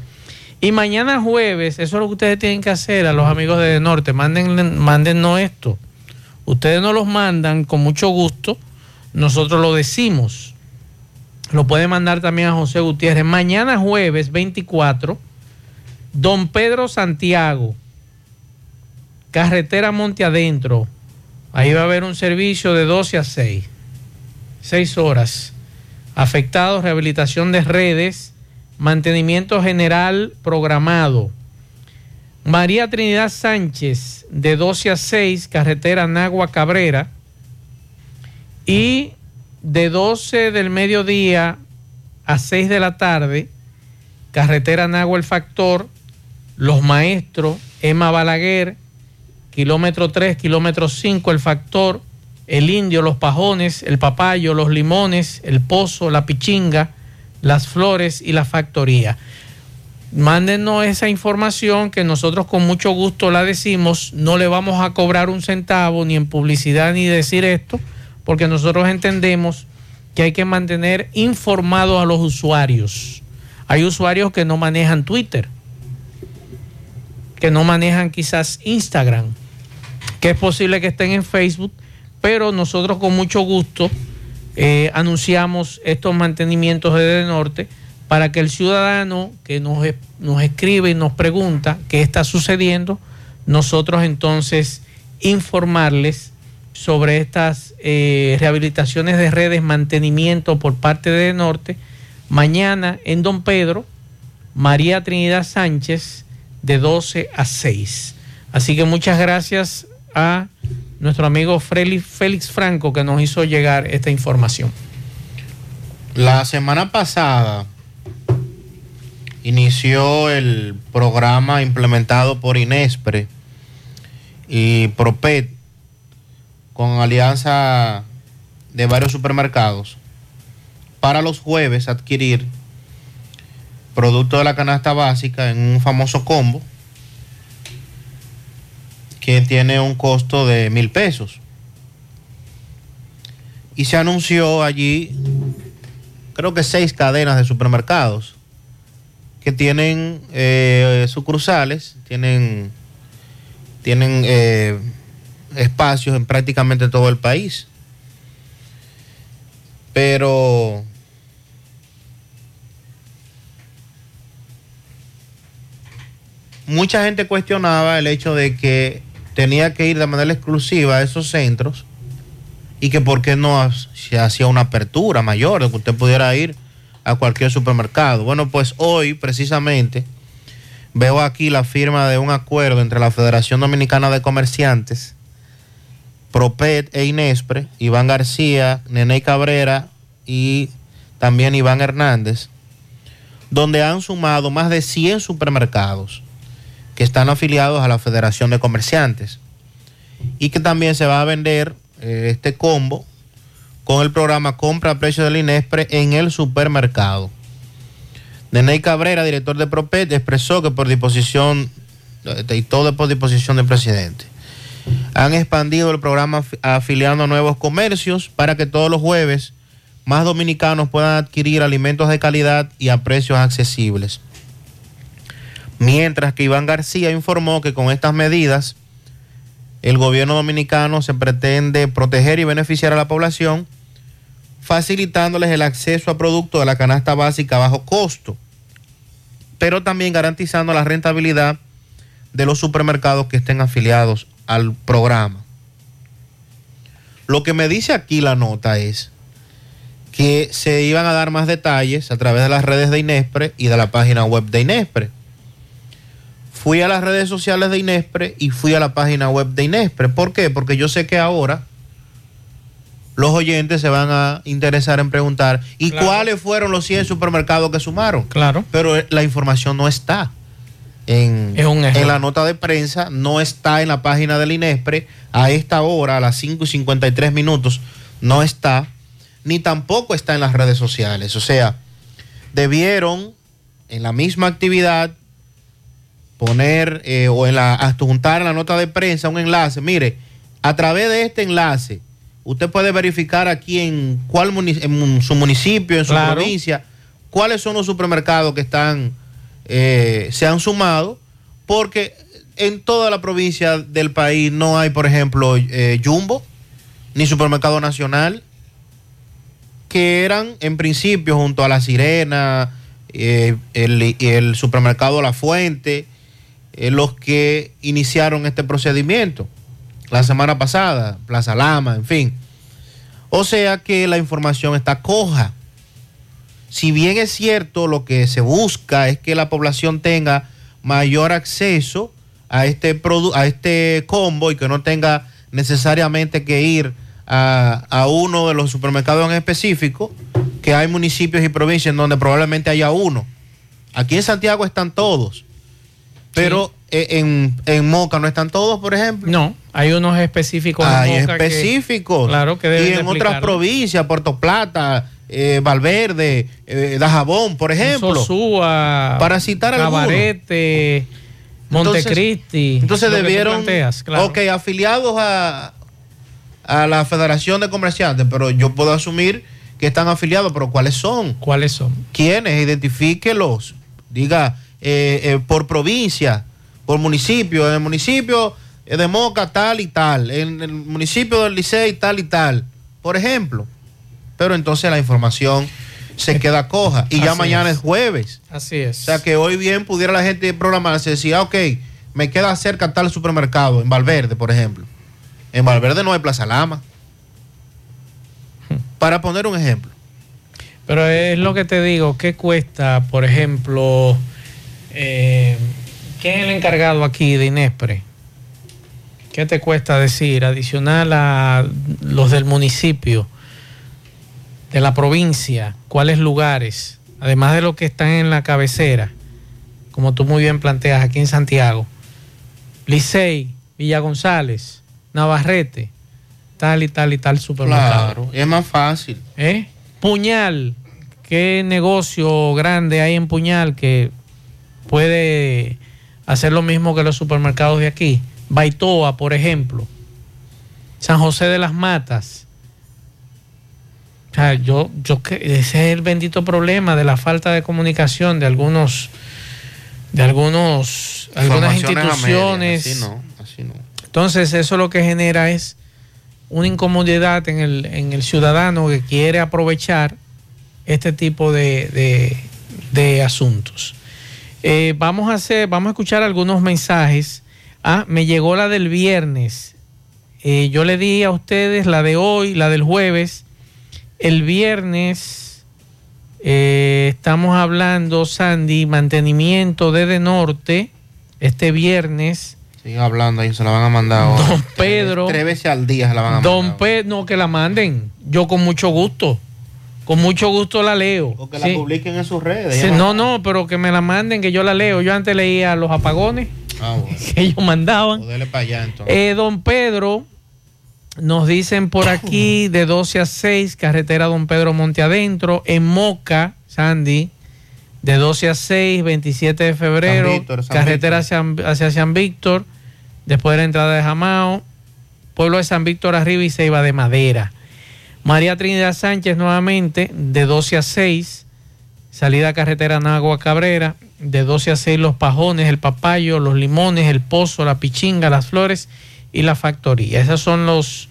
Y mañana jueves, eso es lo que ustedes tienen que hacer a los amigos de De Norte, manden, mándennos esto. Ustedes nos los mandan con mucho gusto, nosotros lo decimos. Lo pueden mandar también a José Gutiérrez. Mañana jueves 24, Don Pedro Santiago, carretera Monte Adentro. Ahí va a haber un servicio de 12 a 6. 6 horas. Afectados, rehabilitación de redes, mantenimiento general programado. María Trinidad Sánchez, de 12 a 6, carretera Nagua Cabrera. Y de 12 del mediodía a 6 de la tarde, carretera Nagua El Factor, Los Maestros, Emma Balaguer, kilómetro 3, kilómetro 5, El Factor, El Indio, Los Pajones, El Papayo, Los Limones, El Pozo, La Pichinga, Las Flores y La Factoría. Mándenos esa información que nosotros con mucho gusto la decimos, no le vamos a cobrar un centavo ni en publicidad ni decir esto, porque nosotros entendemos que hay que mantener informados a los usuarios. Hay usuarios que no manejan Twitter, que no manejan quizás Instagram, que es posible que estén en Facebook, pero nosotros con mucho gusto eh, anunciamos estos mantenimientos de De Norte para que el ciudadano que nos, nos escribe y nos pregunta qué está sucediendo, nosotros entonces informarles sobre estas eh, rehabilitaciones de redes, mantenimiento por parte de Norte. Mañana en Don Pedro, María Trinidad Sánchez, de 12 a 6. Así que muchas gracias a nuestro amigo Félix Franco que nos hizo llegar esta información. La semana pasada inició el programa implementado por Inespre y Propet con alianza de varios supermercados para los jueves adquirir producto de la canasta básica en un famoso combo que tiene un costo de mil pesos. Y se anunció allí creo que seis cadenas de supermercados que tienen eh, sucursales, tienen, tienen eh, espacios en prácticamente todo el país. Pero mucha gente cuestionaba el hecho de que tenía que ir de manera exclusiva a esos centros y que por qué no se hacía una apertura mayor, de que usted pudiera ir a cualquier supermercado. Bueno, pues hoy precisamente veo aquí la firma de un acuerdo entre la Federación Dominicana de Comerciantes Propet e Inespre, Iván García, Nene Cabrera y también Iván Hernández, donde han sumado más de 100 supermercados que están afiliados a la Federación de Comerciantes y que también se va a vender eh, este combo con el programa Compra a precio del Inespre en el supermercado. Nene Cabrera, director de Propet, expresó que por disposición, eh, y todo por disposición del presidente, han expandido el programa afi- afiliando a nuevos comercios para que todos los jueves más dominicanos puedan adquirir alimentos de calidad y a precios accesibles. Mientras que Iván García informó que con estas medidas el gobierno dominicano se pretende proteger y beneficiar a la población, facilitándoles el acceso a productos de la canasta básica a bajo costo, pero también garantizando la rentabilidad de los supermercados que estén afiliados al programa. Lo que me dice aquí la nota es que se iban a dar más detalles a través de las redes de Inespre y de la página web de Inespre. Fui a las redes sociales de Inespre y fui a la página web de Inespre. ¿Por qué? Porque yo sé que ahora los oyentes se van a interesar en preguntar ¿y Claro. cuáles fueron los 100 supermercados que sumaron? Claro. Pero eh, la información no está en, Es un error. en la nota de prensa, no está en la página del INESPRE a esta hora, a las 5 y 53 minutos, no está, ni tampoco está en las redes sociales. O sea, debieron en la misma actividad poner eh, o en la adjuntar en la nota de prensa un enlace. Mire, a través de este enlace, usted puede verificar aquí en cuál en su municipio, en su Claro. provincia, cuáles son los supermercados que están eh, se han sumado, porque en toda la provincia del país no hay, por ejemplo, eh, Jumbo ni supermercado nacional que eran en principio junto a La Sirena, eh, el, el supermercado La Fuente, eh, los que iniciaron este procedimiento la semana pasada, Plaza Lama, en fin. O sea que la información está coja. Si bien es cierto, lo que se busca es que la población tenga mayor acceso a este, a este combo y que no tenga necesariamente que ir a, a uno de los supermercados en específico, que hay municipios y provincias en donde probablemente haya uno. Aquí en Santiago están todos, pero en, en Moca no están todos, por ejemplo. No, hay unos específicos. en Hay Moca que- específicos. claro que y deben en de otras provincias, Puerto Plata, eh, Valverde, eh, Dajabón, por ejemplo. Sosúa, Para citar algunos. Cabarete, Montecristi. Entonces debieron, planteas, claro. ok, afiliados a, a la Federación de Comerciantes, pero yo puedo asumir que están afiliados, pero ¿cuáles son? ¿Cuáles son? ¿Quiénes? Identifíquelos. Diga, eh, eh, por provincia, por municipio. En el municipio de Moca, tal y tal. En el municipio del Licey, tal y tal. Por ejemplo. Pero entonces la información se queda coja. Y ya Así mañana es. es jueves. Así es. O sea que hoy bien pudiera la gente programarse, decir, ah, ok, me queda cerca tal supermercado, en Valverde, por ejemplo. En Valverde no hay Plaza Lama. Para poner un ejemplo. Pero es lo que te digo, ¿qué cuesta, por ejemplo, eh, quién es el encargado aquí de Inespre? ¿Qué te cuesta decir, adicional a los del municipio, de la provincia, cuáles lugares, además de los que están en la cabecera, como tú muy bien planteas aquí en Santiago, Licey, Villa González, Navarrete, tal y tal y tal supermercado. Claro, es más fácil. ¿Eh? Puñal, ¿qué negocio grande hay en Puñal que puede hacer lo mismo que los supermercados de aquí? Baitoa, por ejemplo. San José de las Matas. O sea, yo, yo que ese es el bendito problema de la falta de comunicación de algunos, de algunos, algunas instituciones. medias, Así no, así no. Entonces eso lo que genera es una incomodidad en el, en el ciudadano que quiere aprovechar este tipo de, de- de asuntos. Eh, vamos a hacer, vamos a escuchar algunos mensajes. Ah, me llegó la del viernes. Eh, yo le di a ustedes la de hoy, la del jueves. El viernes eh, estamos hablando, Sandy, mantenimiento de De Norte. Este viernes Sigue hablando ahí, se la van a mandar ahora. Don Pedro. Tres veces al día se la van a mandar. Don Pedro, no, que la manden. Yo con mucho gusto. Con mucho gusto la leo. O que la Sí. publiquen en sus redes. Sí, no, no, pero que me la manden, que yo la leo. Yo antes leía los apagones Ah, bueno. [laughs] que ellos mandaban. Para allá entonces. Eh, don Pedro, nos dicen por aquí [laughs] de 12 a 6, carretera Don Pedro Monte Adentro, en Moca, Sandy, de 12 a 6, 27 de febrero, San Víctor, San carretera hacia, hacia San Víctor, después de la entrada de Jamao, pueblo de San Víctor arriba y Ceiba de Madera. María Trinidad Sánchez nuevamente, de 12 a 6, salida carretera Nagua Cabrera, de 12 a 6 los pajones, el papayo, los limones, el pozo, la pichinga, las flores y la factoría. Esos son los,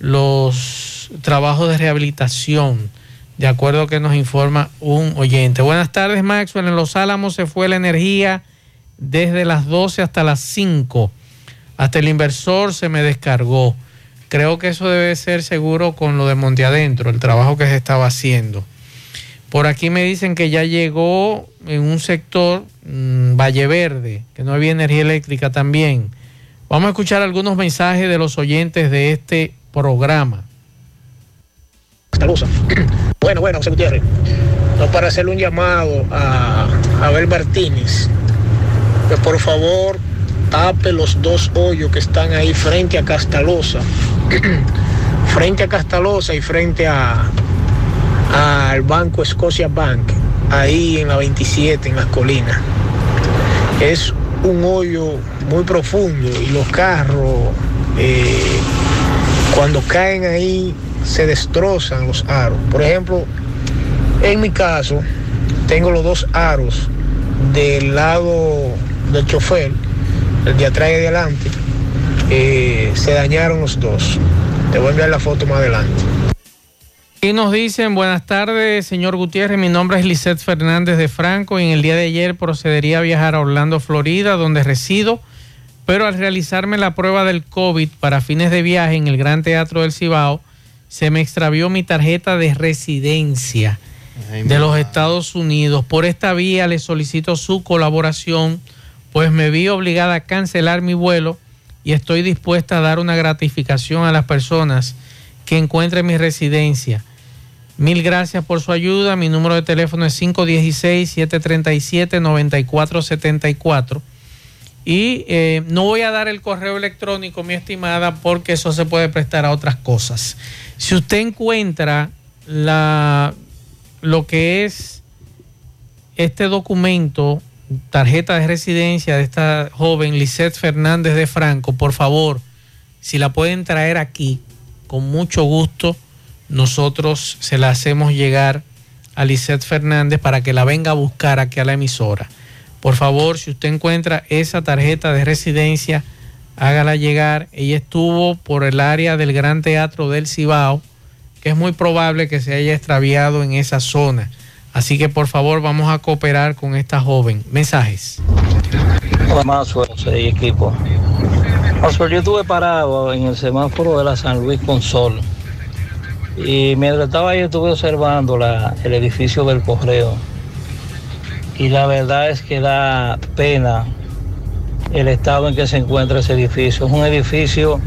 los trabajos de rehabilitación, de acuerdo a que nos informa un oyente. Buenas tardes, Maxwell. En Los Álamos se fue la energía desde las 12 hasta las 5. Hasta el inversor se me descargó. Creo que eso debe ser seguro con lo de Monte Adentro, el trabajo que se estaba haciendo. Por aquí me dicen que ya llegó en un sector, mm, Valle Verde, que no había energía eléctrica también. Vamos a escuchar algunos mensajes de los oyentes de este programa. [clears throat] Bueno, bueno, José Gutiérrez. No para hacerle un llamado a Abel Martínez. Que por favor tape los dos hoyos que están ahí frente a Castalosa. [clears throat] frente a Castalosa y frente a al banco Scotia Bank. Ahí en la 27, en las colinas. Es un hoyo muy profundo y los carros eh, cuando caen ahí se destrozan los aros. Por ejemplo, en mi caso, tengo los dos aros del lado del chofer, el de atrás y de adelante, eh, se dañaron los dos. Te voy a enviar la foto más adelante. Y nos dicen, buenas tardes, señor Gutiérrez, mi nombre es Lisette Fernández de Franco y en el día de ayer procedería a viajar a Orlando, Florida, donde resido, pero al realizarme la prueba del COVID para fines de viaje en el Gran Teatro del Cibao, se me extravió mi tarjeta de residencia de los Estados Unidos. Por esta vía le solicito su colaboración, pues me vi obligada a cancelar mi vuelo y estoy dispuesta a dar una gratificación a las personas que encuentren mi residencia. Mil gracias por su ayuda. Mi número de teléfono es 516-737-9474. Y eh, no voy a dar el correo electrónico, mi estimada, porque eso se puede prestar a otras cosas. Si usted encuentra la, lo que es este documento, tarjeta de residencia de esta joven Lisette Fernández de Franco, por favor, si la pueden traer aquí, con mucho gusto, nosotros se la hacemos llegar a Lisette Fernández para que la venga a buscar aquí a la emisora. Por favor, si usted encuentra esa tarjeta de residencia, hágala llegar. Ella estuvo por el área del Gran Teatro del Cibao, que es muy probable que se haya extraviado en esa zona. Así que por favor vamos a cooperar con esta joven. Mensajes. Hola, Maxwell, soy equipo. Yo estuve parado en el semáforo de la San Luis con Sol. Y mientras estaba ahí estuve observando el edificio del correo. Y la verdad es que da pena el estado en que se encuentra ese edificio. Es un edificio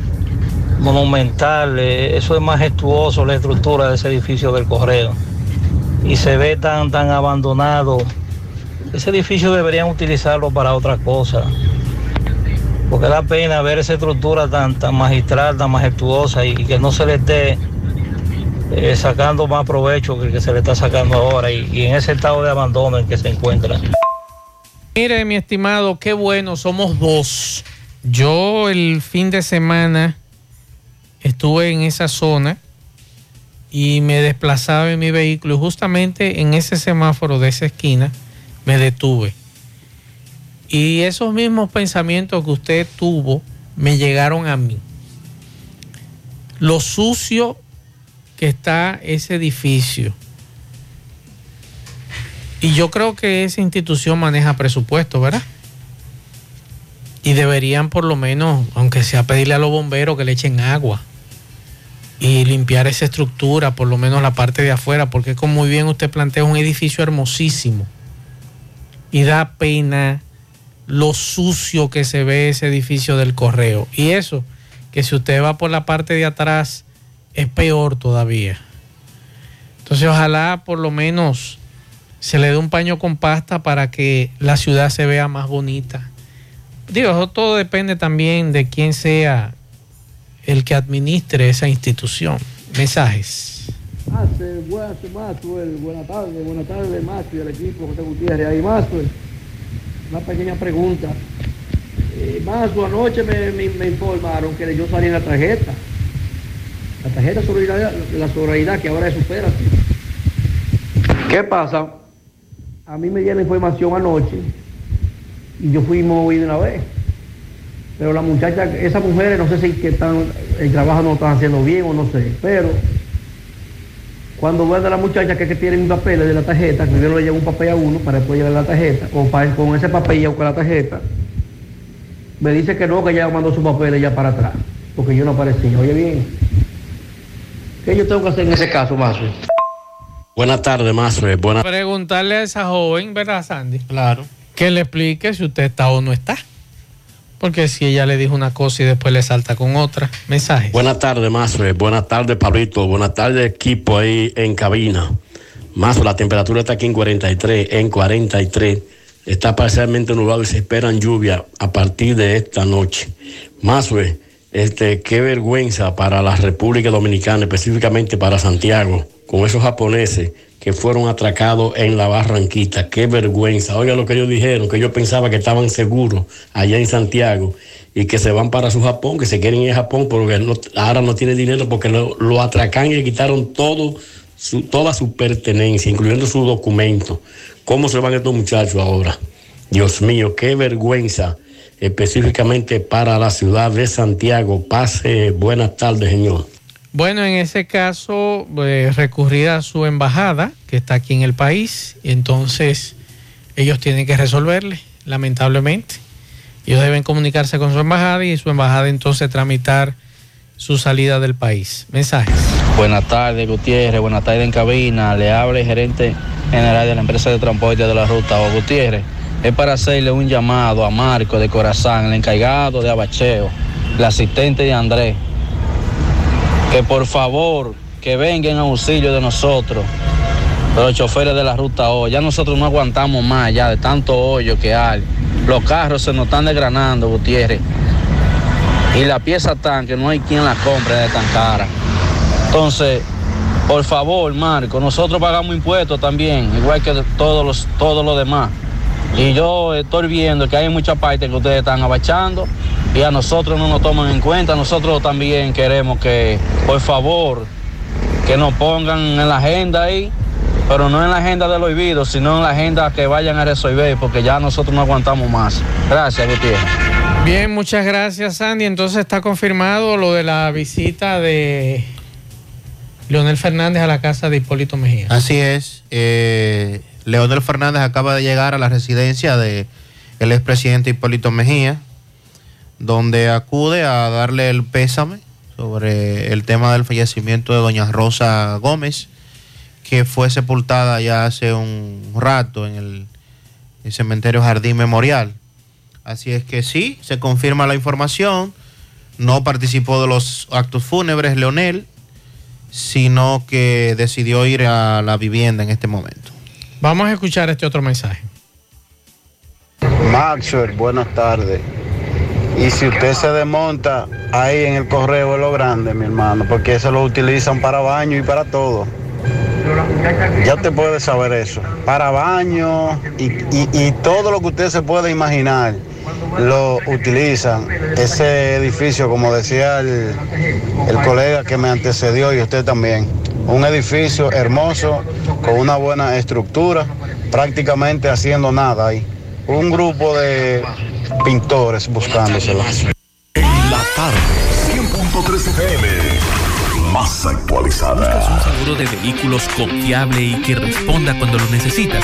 monumental, eh, eso es majestuoso la estructura de ese edificio del correo. Y se ve tan, tan abandonado. Ese edificio deberían utilizarlo para otra cosa. Porque da pena ver esa estructura tan, tan magistral, tan majestuosa y que no se le esté eh, sacando más provecho que el que se le está sacando ahora y, y en ese estado de abandono en que se encuentra. Mire, mi estimado, qué bueno, somos dos. Yo el fin de semana estuve en esa zona y me desplazaba en mi vehículo y justamente en ese semáforo de esa esquina me detuve. Y esos mismos pensamientos que usted tuvo me llegaron a mí. Lo sucio que está ese edificio. Y yo creo que esa institución maneja presupuesto, ¿verdad? Y deberían por lo menos, aunque sea pedirle a los bomberos que le echen agua y limpiar esa estructura, por lo menos la parte de afuera, porque como muy bien usted plantea, un edificio hermosísimo. Y da pena lo sucio que se ve ese edificio del correo. Y eso, que si usted va por la parte de atrás, es peor todavía. Entonces ojalá por lo menos se le dé un paño con pasta para que la ciudad se vea más bonita. Digo, todo depende también de quién sea el que administre esa institución. Mensajes. Hace, buenas, Maxwell, buenas tardes, buenas tardes, Maxwell, el equipo, José Gutiérrez. Ahí, Maxwell, una pequeña pregunta. Eh, Maxwell, anoche me, me- me informaron que yo salí en la tarjeta. La tarjeta de solidaridad, la solidaridad que ahora es supera. ¿Qué pasa? A mí me dieron la información anoche y yo fui movido de una vez. Pero la muchacha, esas mujeres, no sé si que están, el trabajo no lo están haciendo bien o no sé, pero cuando a la muchacha que, que tiene mi papel de la tarjeta, que yo le llevo un papel a uno para después llevar la tarjeta, o para, con ese papel ya buscar la tarjeta, me dice que no, que ya mandó su papel ya para atrás, porque yo no aparecía. Oye bien, ¿qué yo tengo que hacer en ese caso, Mazo? Buenas tardes, Masre. Buenas Preguntarle a esa joven, ¿verdad, Sandy? Claro. Que le explique si usted está o no está. Porque si ella le dijo una cosa y después le salta con otra. Mensajes. Buenas tardes, Masre. Buenas tardes, Pablito. Buenas tardes, equipo ahí en cabina. Masre, la temperatura está aquí en 43, en 43. Está parcialmente nublado y se esperan lluvias a partir de esta noche. Masre, este, qué vergüenza para la República Dominicana, específicamente para Santiago, con esos japoneses que fueron atracados en la Barranquita. Qué vergüenza. Oiga lo que ellos dijeron, que yo pensaba que estaban seguros allá en Santiago y que se van para su Japón, que se quieren ir a Japón porque no- ahora no tienen dinero porque lo, lo atracan y le quitaron todo toda su pertenencia, incluyendo su documento. ¿Cómo se van estos muchachos ahora? Dios mío, qué vergüenza específicamente para la ciudad de Santiago. Pase buenas tardes, señor. Bueno, en ese caso, eh, recurrir a su embajada, que está aquí en el país, y entonces ellos tienen que resolverle, lamentablemente. Ellos deben comunicarse con su embajada y su embajada entonces tramitar su salida del país. Mensajes. Buenas tardes, Gutiérrez. Buenas tardes en cabina. Le habla el gerente general de la empresa de transporte de la ruta, o Gutiérrez. Es para hacerle un llamado a Marco de Corazán, el encargado de abacheo, el asistente de Andrés, que por favor que vengan en auxilio de nosotros, los choferes de la ruta O. Ya nosotros no aguantamos más ya de tanto hoyo que hay. Los carros se nos están desgranando, Gutiérrez. Y la pieza tan que no hay quien la compre de tan cara. Entonces, por favor, Marco, nosotros pagamos impuestos también, igual que todos los, todos los demás. Y yo estoy viendo que hay mucha parte que ustedes están abachando y a nosotros no nos toman en cuenta. Nosotros también queremos que, por favor, que nos pongan en la agenda ahí, pero no en la agenda del olvido, sino en la agenda que vayan a resolver, porque ya nosotros no aguantamos más. Gracias, Gutiérrez. Bien, muchas gracias, Sandy. Entonces está confirmado lo de la visita de Leonel Fernández a la casa de Hipólito Mejía. Así es. eh, Leonel Fernández acaba de llegar a la residencia de el expresidente Hipólito Mejía, donde acude a darle el pésame sobre el tema del fallecimiento de doña Rosa Gómez, que fue sepultada ya hace un rato en el, el cementerio Jardín Memorial. Así es que sí, se confirma la información. No participó de los actos fúnebres Leonel, sino que decidió ir a la vivienda en este momento. Vamos a escuchar este otro mensaje. Maxwell, buenas tardes. Y si usted se desmonta ahí en el correo es lo grande, mi hermano, porque eso lo utilizan para baño y para todo. Ya usted puede saber eso. Para baño y, y- todo lo que usted se puede imaginar lo utilizan. Ese edificio, como decía el colega que me antecedió y usted también, un edificio hermoso, con una buena estructura, prácticamente haciendo nada ahí. Un grupo de pintores buscándoselo. La tarde, 100.3 FM. Más ¿Buscas actualizada. un seguro de vehículos confiable y que responda cuando lo necesitas?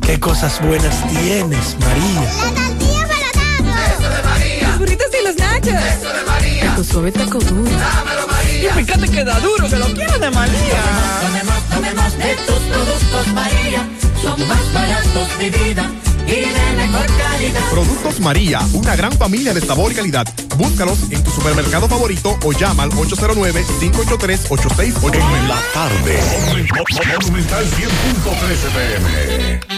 qué cosas buenas tienes, María. Eso de María. Los burritos y los nachos. Eso de María. Tu suave taco duro. Dámelo, María. Y fíjate que da duro, que lo quiero de María. Tomemos, tomemos de tus productos, María. Son más baratos de vida y de mejor calidad. Productos María, una gran familia de sabor y calidad. Búscalos en tu supermercado favorito o llama al 809-583-8689. En la tarde. Monumental 100.13 pm.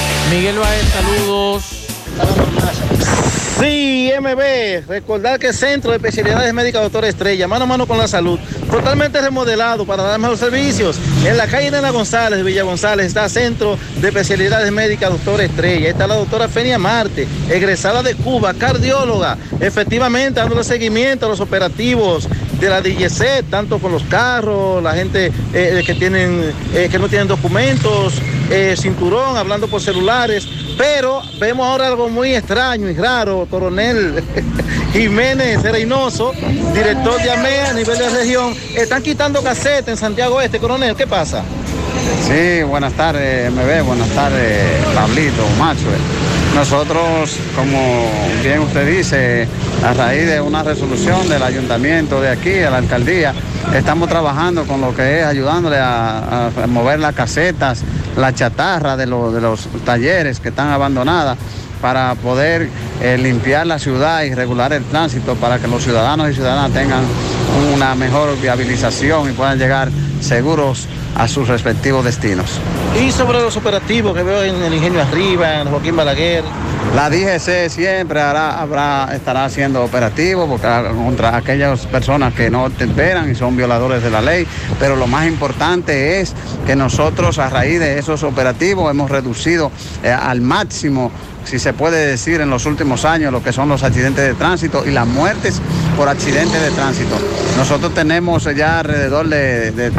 Miguel Baez, saludos. Sí, MB, recordar que Centro de Especialidades Médicas Doctor Estrella, mano a mano con la salud, totalmente remodelado para dar mejores servicios. En la calle Nena González, de Villa González, está Centro de Especialidades Médicas Doctor Estrella. Está la doctora Fenia Marte, egresada de Cuba, cardióloga, efectivamente dándole seguimiento a los operativos de la DGC, tanto con los carros, la gente eh, que, tienen, eh, que no tienen documentos, eh, cinturón, hablando por celulares, Pero vemos ahora algo muy extraño y raro, coronel [laughs] Jiménez Reynoso, director de AMEA a nivel de región, están quitando casetas en Santiago Este, coronel, ¿qué pasa? Sí, buenas tardes, MB, buenas tardes, Pablito, Macho. Nosotros, como bien usted dice, a raíz de una resolución del ayuntamiento de aquí, de la alcaldía, estamos trabajando con lo que es ayudándole a, mover las casetas, la chatarra de, los- de los talleres que están abandonadas para poder eh, limpiar la ciudad y regular el tránsito para que los ciudadanos y ciudadanas tengan una mejor viabilización y puedan llegar seguros a sus respectivos destinos. Y sobre los operativos que veo en el Ingenio Arriba, en Joaquín Balaguer. La DGC siempre hará, habrá, estará haciendo operativo porque, contra aquellas personas que no te esperan y son violadores de la ley, pero lo más importante es que nosotros a raíz de esos operativos hemos reducido eh, al máximo, si se puede decir, en los últimos años lo que son los accidentes de tránsito y las muertes por accidentes de tránsito. Nosotros tenemos ya alrededor de, de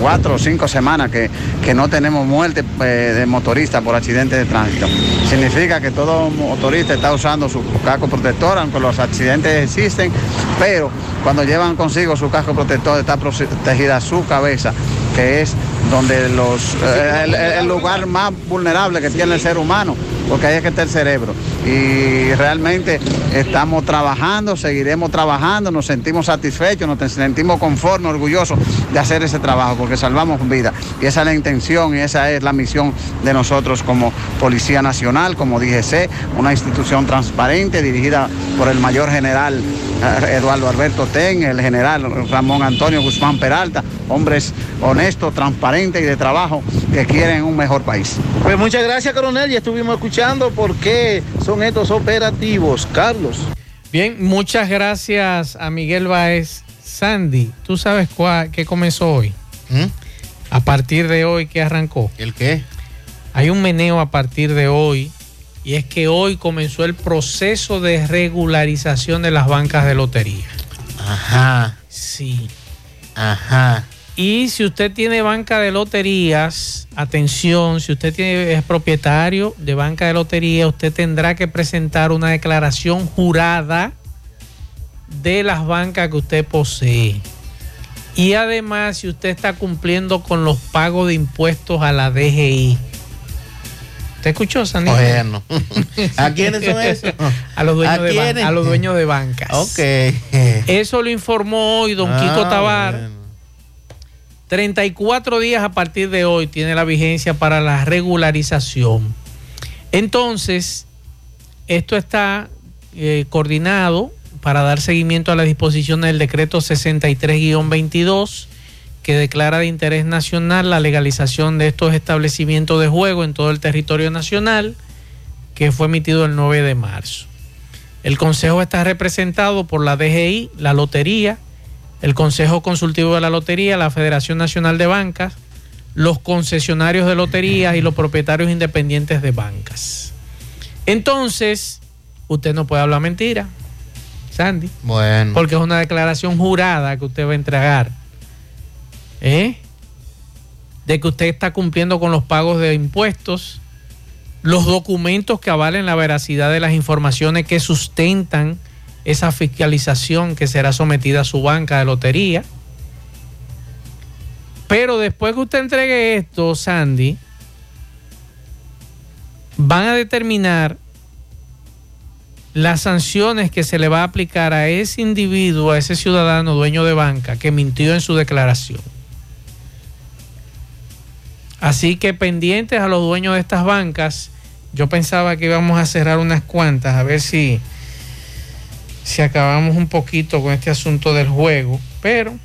cuatro o cinco semanas que, que no tenemos muerte eh, de motoristas por accidentes de tránsito. Significa que todo motorista está usando su casco protector, aunque los accidentes existen, pero cuando llevan consigo su casco protector está protegida su cabeza, que es donde los eh, el, el lugar más vulnerable que tiene el ser humano, porque ahí es que está el cerebro. Y realmente estamos trabajando, seguiremos trabajando, nos sentimos satisfechos, nos sentimos conformes, orgullosos de hacer ese trabajo, porque salvamos vidas. Y esa es la intención y esa es la misión de nosotros como Policía Nacional, como DGC, una institución transparente dirigida por el mayor general eh, Eduardo Alberto Ten, el general Ramón Antonio Guzmán Peralta, hombres honestos, transparentes y de trabajo que quieren un mejor país. Pues muchas gracias, coronel, y estuvimos escuchando por qué son estos operativos. Carlos. Bien, muchas gracias a Miguel Baez. Sandy, ¿tú sabes cuál, qué comenzó hoy? A partir de hoy, ¿qué arrancó? ¿El qué? Hay un meneo a partir de hoy y es que hoy comenzó el proceso de regularización de las bancas de lotería. Ajá. Sí. Ajá. Y si usted tiene banca de loterías, atención, si usted tiene, es propietario de banca de lotería, usted tendrá que presentar una declaración jurada de las bancas que usted posee. Y además, si usted está cumpliendo con los pagos de impuestos a la DGI. ¿Te escuchó, Sandy? Bueno. ¿A quiénes son esos? [laughs] A los dueños, ¿A de, ban- a los dueños de bancas. Ok. Eso lo informó hoy don Ah, Kiko Tabar. bueno. 34 días a partir de hoy tiene la vigencia para la regularización. Entonces, esto está eh, coordinado para dar seguimiento a las disposiciones del decreto 63-22 que declara de interés nacional la legalización de estos establecimientos de juego en todo el territorio nacional, que fue emitido el 9 de marzo. El Consejo está representado por la DGI, la Lotería, el Consejo Consultivo de la Lotería, la Federación Nacional de Bancas, los concesionarios de loterías y los propietarios independientes de bancas. Entonces, usted no puede hablar mentira, Sandy, Bueno. porque es una declaración jurada que usted va a entregar. ¿eh? De que usted está cumpliendo con los pagos de impuestos, los documentos que avalen la veracidad de las informaciones que sustentan esa fiscalización que será sometida a su banca de lotería. Pero después que usted entregue esto, Sandy, van a determinar las sanciones que se le va a aplicar a ese individuo, a ese ciudadano dueño de banca que mintió en su declaración. Así que pendientes a los dueños de estas bancas, yo pensaba que íbamos a cerrar unas cuantas, a ver si, si acabamos un poquito con este asunto del juego, pero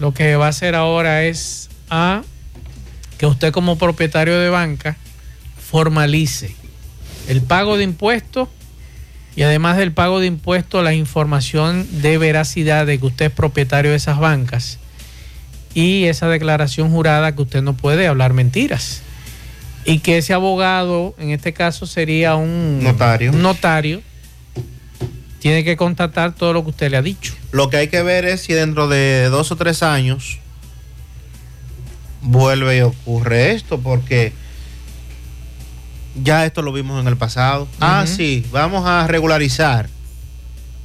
lo que va a hacer ahora es a que usted como propietario de banca formalice el pago de impuestos y además del pago de impuestos la información de veracidad de que usted es propietario de esas bancas y esa declaración jurada que usted no puede hablar mentiras y que ese abogado en este caso sería un Notario. un notario tiene que constatar todo lo que usted le ha dicho Lo que hay que ver es si dentro de dos o tres años vuelve y ocurre esto, porque Ya esto lo vimos en el pasado. Ah, sí, vamos a regularizar.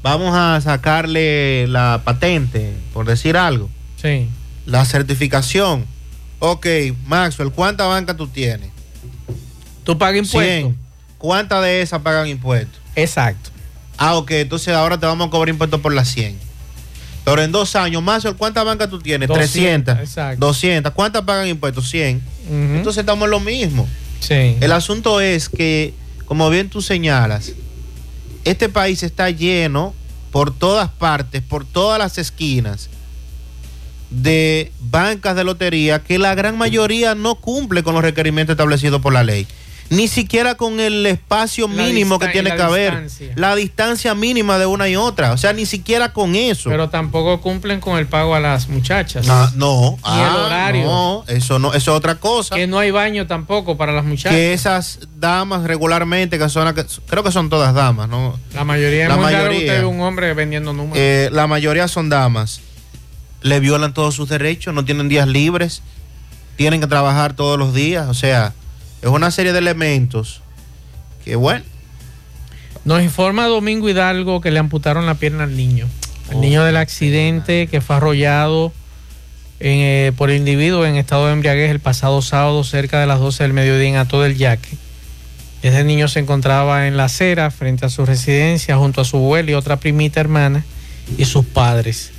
Vamos a sacarle la patente, por decir algo. Sí. La certificación. Ok, Maxwell, ¿cuánta banca tú tienes? Tú pagas impuestos. 100. ¿Cuántas de esas pagan impuestos? Exacto. Ah, ok, entonces ahora te vamos a cobrar impuestos por las 100. Pero en dos años, Maxwell, ¿cuántas bancas tú tienes? 200, 300. exacto. 200. ¿Cuántas pagan impuestos? 100. Ujú. Entonces estamos en lo mismo. Sí. El asunto es que, como bien tú señalas, este país está lleno por todas partes, por todas las esquinas, de bancas de lotería que la gran mayoría no cumple con los requerimientos establecidos por la ley. Ni siquiera con el espacio La mínimo que tiene que haber. distancia. La distancia mínima de una y otra. O sea, ni siquiera con eso. Pero tampoco cumplen con el pago a las muchachas. Ah, no. El Ah, horario. No, eso no, eso es otra cosa. Que no hay baño tampoco para las muchachas. que esas damas regularmente, que son, creo que son todas damas, ¿no? La mayoría, La mayoría. usted un hombre vendiendo números. Eh, la mayoría son damas. Le violan todos sus derechos, no tienen días libres, tienen que trabajar todos los días. O sea, es una serie de elementos que, bueno, Nos informa Domingo Hidalgo que le amputaron la pierna al niño. Al niño del accidente que fue arrollado eh, por el individuo en estado de embriaguez el pasado sábado cerca de las 12 del mediodía en Ato del Yaque. Ese niño se encontraba en la acera frente a su residencia junto a su abuela y otra primita hermana y sus padres.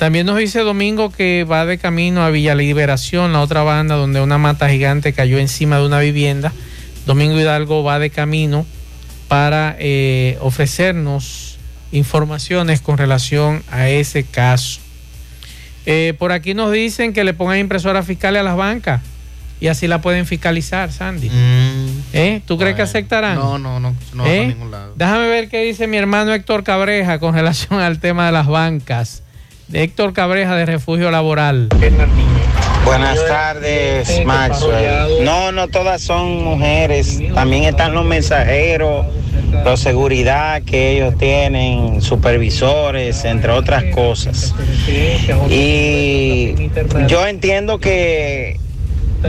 También nos dice Domingo que va de camino a Villa Liberación, la otra banda donde una mata gigante cayó encima de una vivienda. Domingo Hidalgo va de camino para eh, ofrecernos informaciones con relación a ese caso. Eh, por aquí nos dicen que le pongan impresoras fiscales a las bancas y así la pueden fiscalizar, Sandy. ¿Eh? ¿Tú crees que aceptarán? Mm, no, no, no, no ¿Eh? ningún lado. Déjame ver qué dice mi hermano Héctor Cabreja con [laughs] relación al tema de las bancas. De Héctor Cabreja de Refugio Laboral. Buenas tardes, Maxwell. No, no todas son mujeres. También están los mensajeros, los seguridad que ellos tienen, supervisores, entre otras cosas. Y yo entiendo que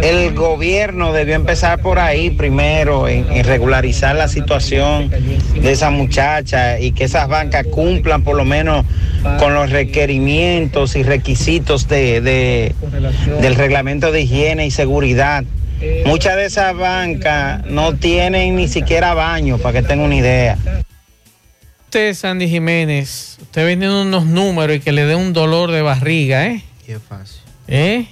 el gobierno debió empezar por ahí primero, en, en regularizar la situación de esa muchacha y que esas bancas cumplan por lo menos con los requerimientos y requisitos de, de- del reglamento de higiene y seguridad. Muchas de esas bancas no tienen ni siquiera baño, para que tengan una idea. Usted, Sandy Jiménez, usted vendiendo unos números y que le dé un dolor de barriga, ¿eh? Es fácil. ¿Eh?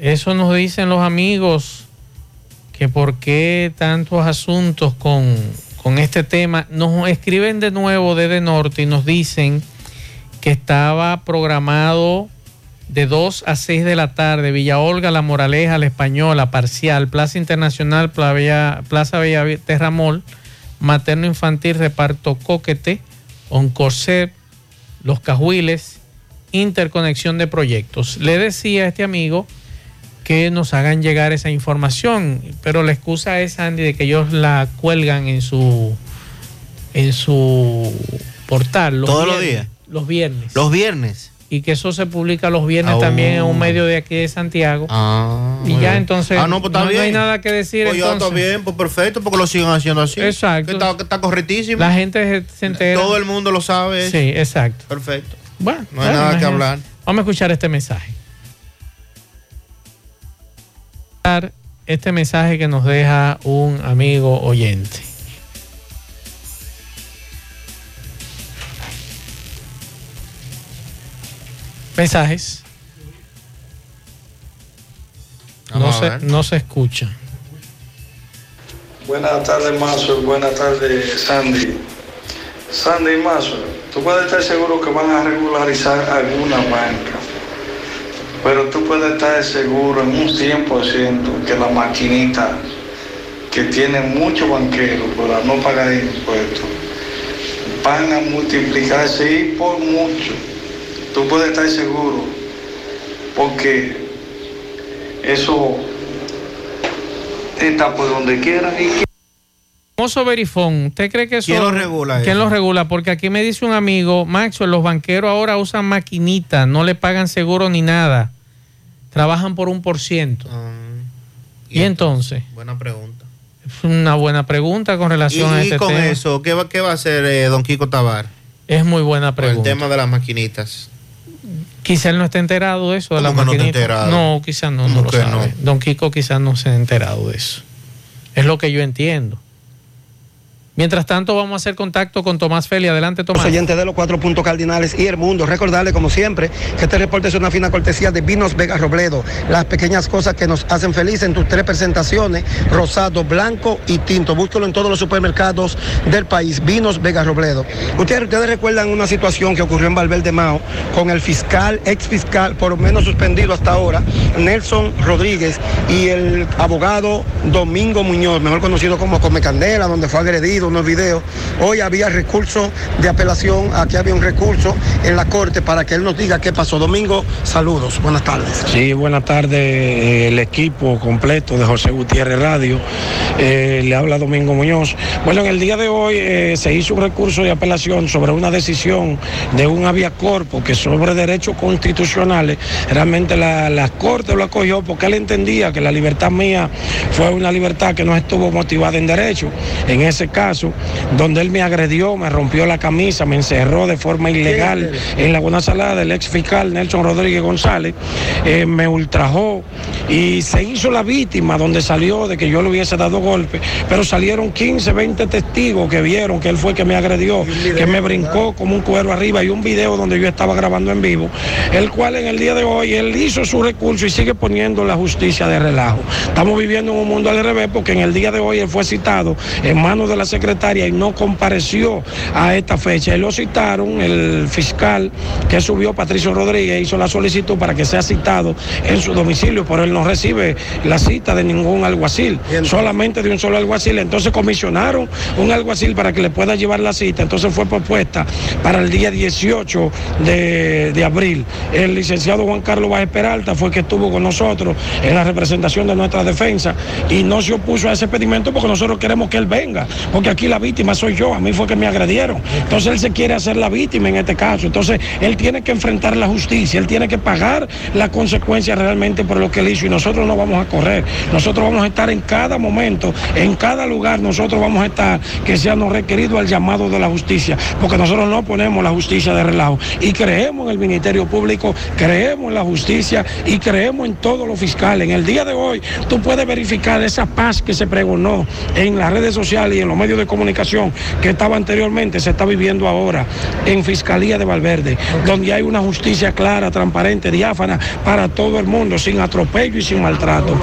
Eso nos dicen los amigos que por qué tantos asuntos con, con este tema. Nos escriben de nuevo desde Norte y nos dicen que estaba programado de 2 a 6 de la tarde, Villa Olga, La Moraleja, La Española, Parcial, Plaza Internacional, Plaza Bella Terramol, Materno Infantil, Reparto Coquete, Oncorcep, Los Cajuiles, interconexión de proyectos. Le decía a este amigo que nos hagan llegar esa información, pero la excusa es Andy de que ellos la cuelgan en su en su portal ¿Todos los días? Los viernes. Los viernes. Y que eso se publica los viernes Ah, también en un medio de aquí de Santiago. Ah, y ya entonces Ah, no, pues no, no hay nada que decir Pues ya entonces. está bien, pues perfecto, porque lo sigan haciendo así. Exacto. Que está, que está correctísimo. La gente se, entera. Todo el mundo lo sabe. Sí, exacto. Perfecto. Bueno, No hay bueno, nada que hablar. Vamos a escuchar este mensaje. Este mensaje que nos deja un amigo oyente. Mensajes. No se, no se escucha. Buenas tardes, Mazo. Buenas tardes, Sandy. Sandy y Mazo, tú puedes estar seguro que van a regularizar alguna banca, pero tú puedes estar seguro en un 100% que la maquinita que tiene muchos banqueros por no pagar impuestos van a multiplicarse y por mucho. Tú puedes estar seguro porque eso está por donde quiera y Famoso Verifón, ¿usted cree que eso... ¿Quién lo regula ¿Quién eso? lo regula? Porque aquí me dice un amigo, Maxwell, los banqueros ahora usan maquinitas, no le pagan seguro ni nada. Trabajan por un por ciento. Ah. Y entonces, Buena pregunta. es una buena pregunta con Y, relación a y este con tema. eso, ¿qué va, qué va a hacer eh, don Kiko Tabar? Es muy buena Con el pregunta. tema de las maquinitas. Quizá él no esté enterado de eso, de la ¿Cómo que no? No, quizás no, no ¿Cómo lo sabe. Don Kiko quizás no se ha enterado de eso. Es lo que yo entiendo. Mientras tanto, vamos a hacer contacto con Tomás Feli. Adelante, Tomás. Los de los cuatro puntos cardinales y el mundo. Recordarle, como siempre, que este reporte es una fina cortesía de Vinos Vega Robledo. Las pequeñas cosas que nos hacen felices en tus tres presentaciones: rosado, blanco y tinto. Búscalo en todos los supermercados del país. Vinos Vega Robledo. Ustedes, recuerdan una situación que ocurrió en Valverde Mao con el fiscal, ex fiscal, por lo menos suspendido hasta ahora, Nelson Rodríguez, y el abogado Domingo Muñoz, mejor conocido como Come Candela, donde fue agredido unos videos. Hoy había recurso de apelación, aquí había un recurso en la corte para que él nos diga qué pasó. Domingo, saludos, buenas tardes. Sí, buenas tardes, eh, el equipo completo de José Gutiérrez Radio. Eh, le habla Domingo Muñoz. Bueno, en el día de hoy eh, se hizo un recurso de apelación sobre una decisión de un avia corpo que sobre derechos constitucionales, realmente la, la Corte lo acogió porque él entendía que la libertad mía fue una libertad que no estuvo motivada en derecho. En ese caso, donde él me agredió, me rompió la camisa, me encerró de forma ilegal en Laguna Salada, el ex fiscal Nelson Rodríguez González, eh, me ultrajó y se hizo la víctima donde salió de que yo le hubiese dado golpe, pero salieron 15, 20 testigos que vieron que él fue que me agredió, que me brincó como un cuero arriba y un video donde yo estaba grabando en vivo, el cual en el día de hoy él hizo su recurso y sigue poniendo la justicia de relajo. Estamos viviendo en un mundo al revés porque en el día de hoy él fue citado en manos de la secretaria y no compareció a esta fecha. Él lo citaron, el fiscal que subió, Patricio Rodríguez, hizo la solicitud para que sea citado en su domicilio, pero él no recibe la cita de ningún alguacil, solamente de un solo alguacil. Entonces comisionaron un alguacil para que le pueda llevar la cita. Entonces fue propuesta para el día 18 de, de abril. El licenciado Juan Carlos Báez Peralta fue que estuvo con nosotros en la representación de nuestra defensa y no se opuso a ese pedimento porque nosotros queremos que él venga, porque aquí la víctima soy yo, a mí fue que me agredieron. Entonces él se quiere hacer la víctima en este caso. Entonces él tiene que enfrentar la justicia, él tiene que pagar la consecuencia realmente por lo que él hizo y nosotros no vamos a correr. Nosotros vamos a estar en cada momento, en cada lugar, nosotros vamos a estar que sea nos requerido al llamado de la justicia, porque nosotros no ponemos la justicia de relajo y creemos en el Ministerio Público, creemos en la justicia y creemos en todos los fiscales. En el día de hoy tú puedes verificar esa paz que se pregonó en las redes sociales y en los medios comunicación que estaba anteriormente, se está viviendo ahora en Fiscalía de Valverde, donde hay una justicia clara, transparente, diáfana para todo el mundo, sin atropello y sin maltrato.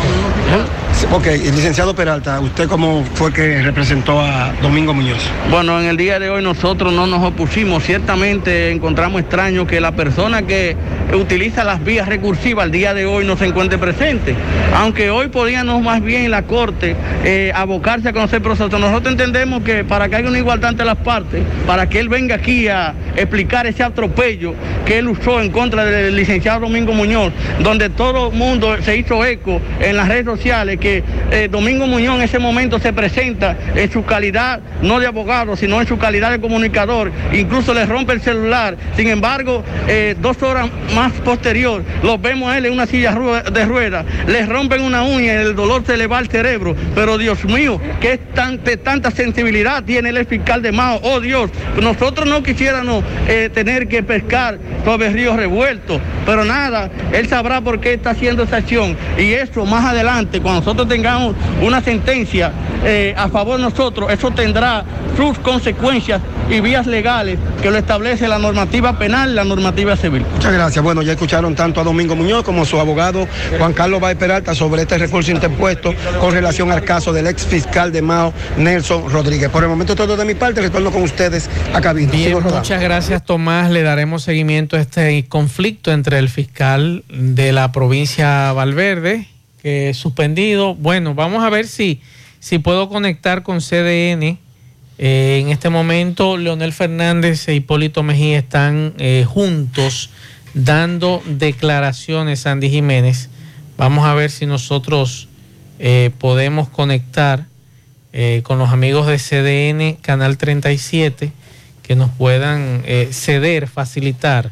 Ok, licenciado Peralta, ¿usted cómo fue que representó a Domingo Muñoz? Bueno, en el día de hoy nosotros no nos opusimos. Ciertamente encontramos extraño que la persona que utiliza las vías recursivas al día de hoy no se encuentre presente. Aunque hoy podíamos más bien en la Corte eh, abocarse a conocer el proceso. Nosotros entendemos que para que haya una igualdad entre las partes, para que él venga aquí a explicar ese atropello que él usó en contra del licenciado Domingo Muñoz, donde todo el mundo se hizo eco en las redes sociales que eh, Domingo Muñoz en ese momento se presenta en su calidad no de abogado, sino en su calidad de comunicador, incluso le rompe el celular. Sin embargo, eh, dos horas más posterior, lo vemos a él en una silla de ruedas, le rompen una uña el dolor se le va al cerebro. Pero Dios mío, qué tan- tanta sensibilidad tiene el fiscal de Mao. Oh Dios, nosotros no quisiéramos eh, tener que pescar sobre ríos revueltos, pero nada, él sabrá por qué está haciendo esa acción. Y eso más adelante, cuando nosotros tengamos una sentencia eh, a favor de nosotros, eso tendrá sus consecuencias y vías legales que lo establece la normativa penal la normativa civil. Muchas gracias. Bueno, ya escucharon tanto a Domingo Muñoz como a su abogado Juan Carlos Báez Peralta sobre este recurso interpuesto con relación al caso del ex fiscal de Mao, Nelson Rodríguez. Por el momento todo de mi parte, retorno con ustedes a cabina. Bien, Sigo rodando. muchas gracias Tomás. Le daremos seguimiento a este conflicto entre el fiscal de la provincia Valverde, que es suspendido. Bueno, vamos a ver si, si puedo conectar con CDN. Eh, en este momento, Leonel Fernández e Hipólito Mejía están eh, juntos dando declaraciones, Sandy Jiménez. Vamos a ver si nosotros eh, podemos conectar con los amigos de CDN Canal 37 que nos puedan ceder, facilitar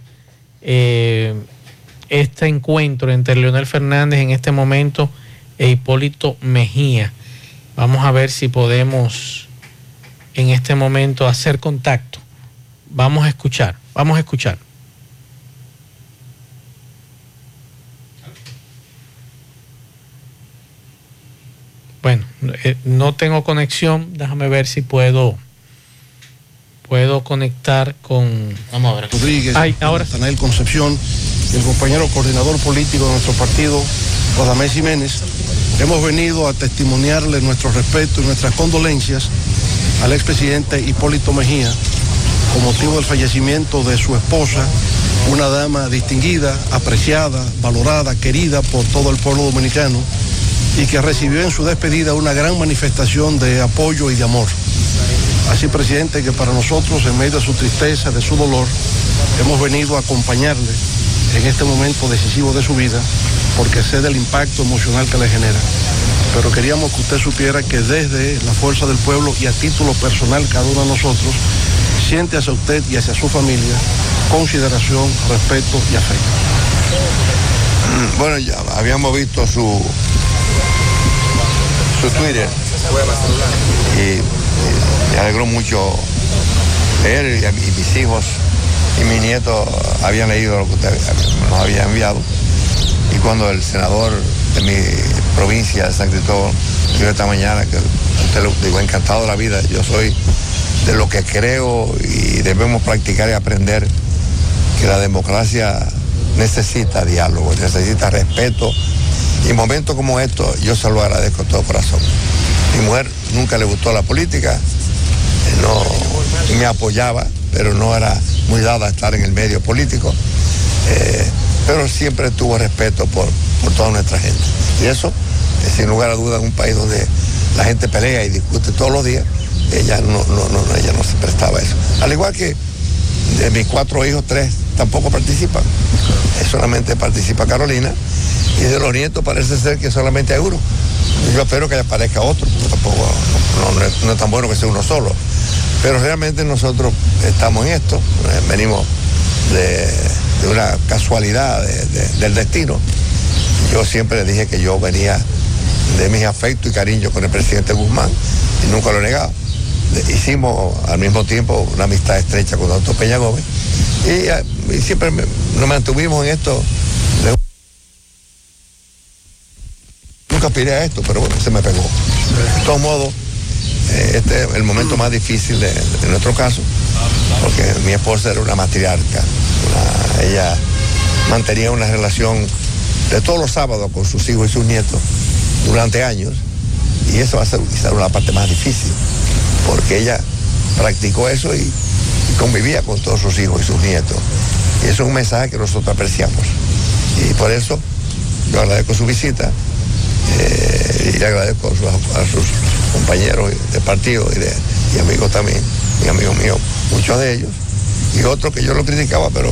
este encuentro entre Leonel Fernández en este momento e Hipólito Mejía. Vamos a ver si podemos en este momento hacer contacto. Vamos a escuchar, vamos a escuchar. Bueno, eh, no tengo conexión. Déjame ver si puedo puedo conectar con. Vamos a ver. Rodríguez, Ay, ahora. Natanael Concepción y el compañero coordinador político de nuestro partido, Radamés Jiménez. Hemos venido a testimoniarle nuestro respeto y nuestras condolencias al expresidente Hipólito Mejía con motivo del fallecimiento de su esposa, una dama distinguida, apreciada, valorada, querida por todo el pueblo dominicano y que recibió en su despedida una gran manifestación de apoyo y de amor. Así, presidente, que para nosotros, en medio de su tristeza, de su dolor, hemos venido a acompañarle en este momento decisivo de su vida, porque sé del impacto emocional que le genera. Pero queríamos que usted supiera que desde la fuerza del pueblo y a título personal, cada uno de nosotros, siente hacia usted y hacia su familia consideración, respeto y afecto. Bueno, ya habíamos visto su, su Twitter y, y me alegró mucho leer y, y mis hijos y mi nieto habían leído lo que usted nos había enviado. Y cuando el senador de mi provincia de San Cristóbal dijo esta mañana que usted lo digo, encantado de la vida, yo soy de lo que creo y debemos practicar y aprender que la democracia necesita diálogo, necesita respeto. Y en momentos como estos, yo se lo agradezco de todo corazón. Mi mujer nunca le gustó la política, no me apoyaba, pero no era muy dada a estar en el medio político. Eh, pero siempre tuvo respeto por, por toda nuestra gente. Y eso, eh, sin lugar a dudas, en un país donde la gente pelea y discute todos los días, ella no, no, no, ella no se prestaba a eso. Al igual que de mis cuatro hijos, tres tampoco participan. Eh, solamente participa Carolina. Y de los nietos parece ser que solamente hay uno. Yo espero que aparezca otro, tampoco no, es, tan bueno que sea uno solo. Pero realmente nosotros estamos en esto, eh, venimos de, de una casualidad de- de- del destino. Yo siempre dije que yo venía de mis afectos y cariños con el presidente Guzmán y nunca lo he negado. Hicimos al mismo tiempo una amistad estrecha con doctor Peña Gómez y, eh, y siempre me- nos mantuvimos en esto. Nunca aspiré a esto, pero bueno, se me pegó. De todos modos, eh, este es el momento más difícil de, nuestro caso, porque mi esposa era una matriarca. una- ella mantenía una relación de todos los sábados con sus hijos y sus nietos durante años, y eso va a ser quizá la parte más difícil, porque ella practicó eso y, y convivía con todos sus hijos y sus nietos. Y eso es un mensaje que nosotros apreciamos. Y por eso yo agradezco su visita eh, y le agradezco a sus, a compañeros de partido y, amigos también, y amigos míos, muchos de ellos, y otros que yo lo criticaba, pero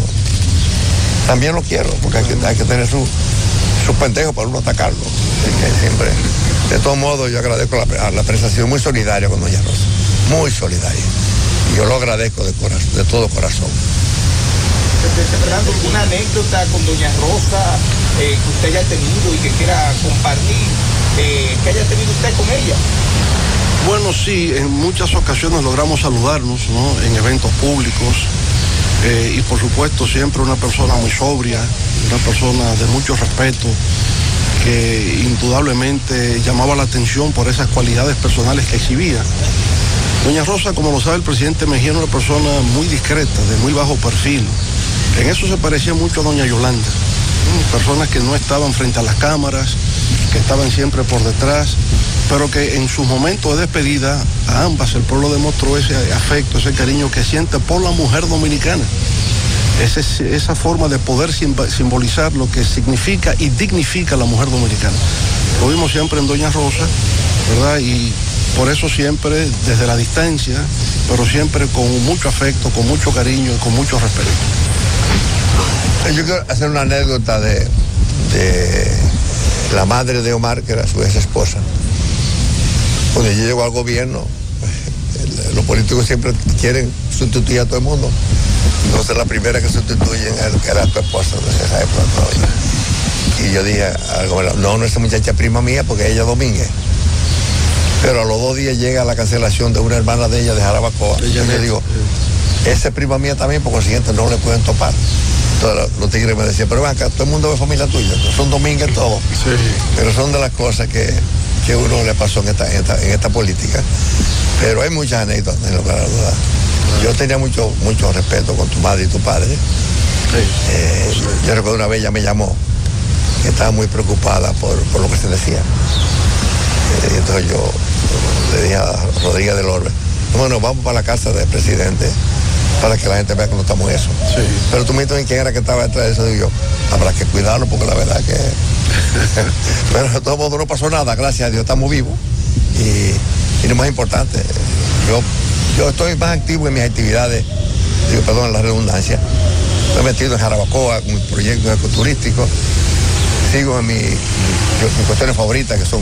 también lo quiero, porque hay que, tener su- sus pendejos para uno atacarlo. Siempre, de todos modos, yo agradezco la, la apreciación muy solidaria con Doña Rosa, muy solidaria. Y yo lo agradezco de, corazón, de todo corazón. Fernando, una anécdota con Doña Rosa eh, que usted haya tenido y que quiera compartir, eh, que haya tenido usted con ella. Bueno, sí, en muchas ocasiones logramos saludarnos, ¿no? En eventos públicos. eh, y por supuesto siempre una persona muy sobria, una persona de mucho respeto, que indudablemente llamaba la atención por esas cualidades personales que exhibía. Doña Rosa, como lo sabe el presidente Mejía, era una persona muy discreta, de muy bajo perfil. En eso se parecía mucho a doña Yolanda. ¿no? Personas que no estaban frente a las cámaras, que estaban siempre por detrás, pero que en sus momentos de despedida a ambas el pueblo demostró ese afecto, ese cariño que siente por la mujer dominicana. Esa forma de poder simbolizar lo que significa y dignifica la mujer dominicana. Lo vimos siempre en Doña Rosa, ¿verdad? Y por eso siempre desde la distancia, pero siempre con mucho afecto, con mucho cariño y con mucho respeto. Yo quiero hacer una anécdota de, de la madre de Omar, que era su ex esposa. Cuando yo llego al gobierno, [laughs] los políticos siempre quieren sustituir a todo el mundo. Entonces la primera que sustituyen era, era tu esposa de esa época todavía. y yo dije al gobernador, no, no, esa muchacha es prima mía porque ella es Domínguez. Pero a los dos días llega la cancelación de una hermana de ella de Jarabacoa. Y yo le digo, esa es prima mía también, por consiguiente no le pueden topar. Entonces los tigres me decían, pero ven acá, todo el mundo es familia tuya, son Domínguez todos. Pero son de las cosas que, que uno le pasó en esta, en esta, en esta política. Pero hay muchas anécdotas, en lugar a duda. Yo tenía mucho, mucho respeto con tu madre y tu padre. Eh, yo recuerdo una vez ella me llamó, que estaba muy preocupada por, por lo que se decía. Eh, entonces yo le dije a Rodríguez del Orbe, bueno, vamos para la casa del presidente para que la gente vea que no estamos en eso. Pero tú me dices quién era que estaba detrás de eso, digo yo, habrá que cuidarlo porque la verdad que... [laughs] Pero de todo modo no pasó nada, gracias a Dios, estamos vivos. Y, y lo más importante, yo, yo estoy más activo en mis actividades, digo, perdón la redundancia, me he metido en Jarabacoa con mis proyectos ecoturísticos, sigo en mi, yo- mis cuestiones favoritas que son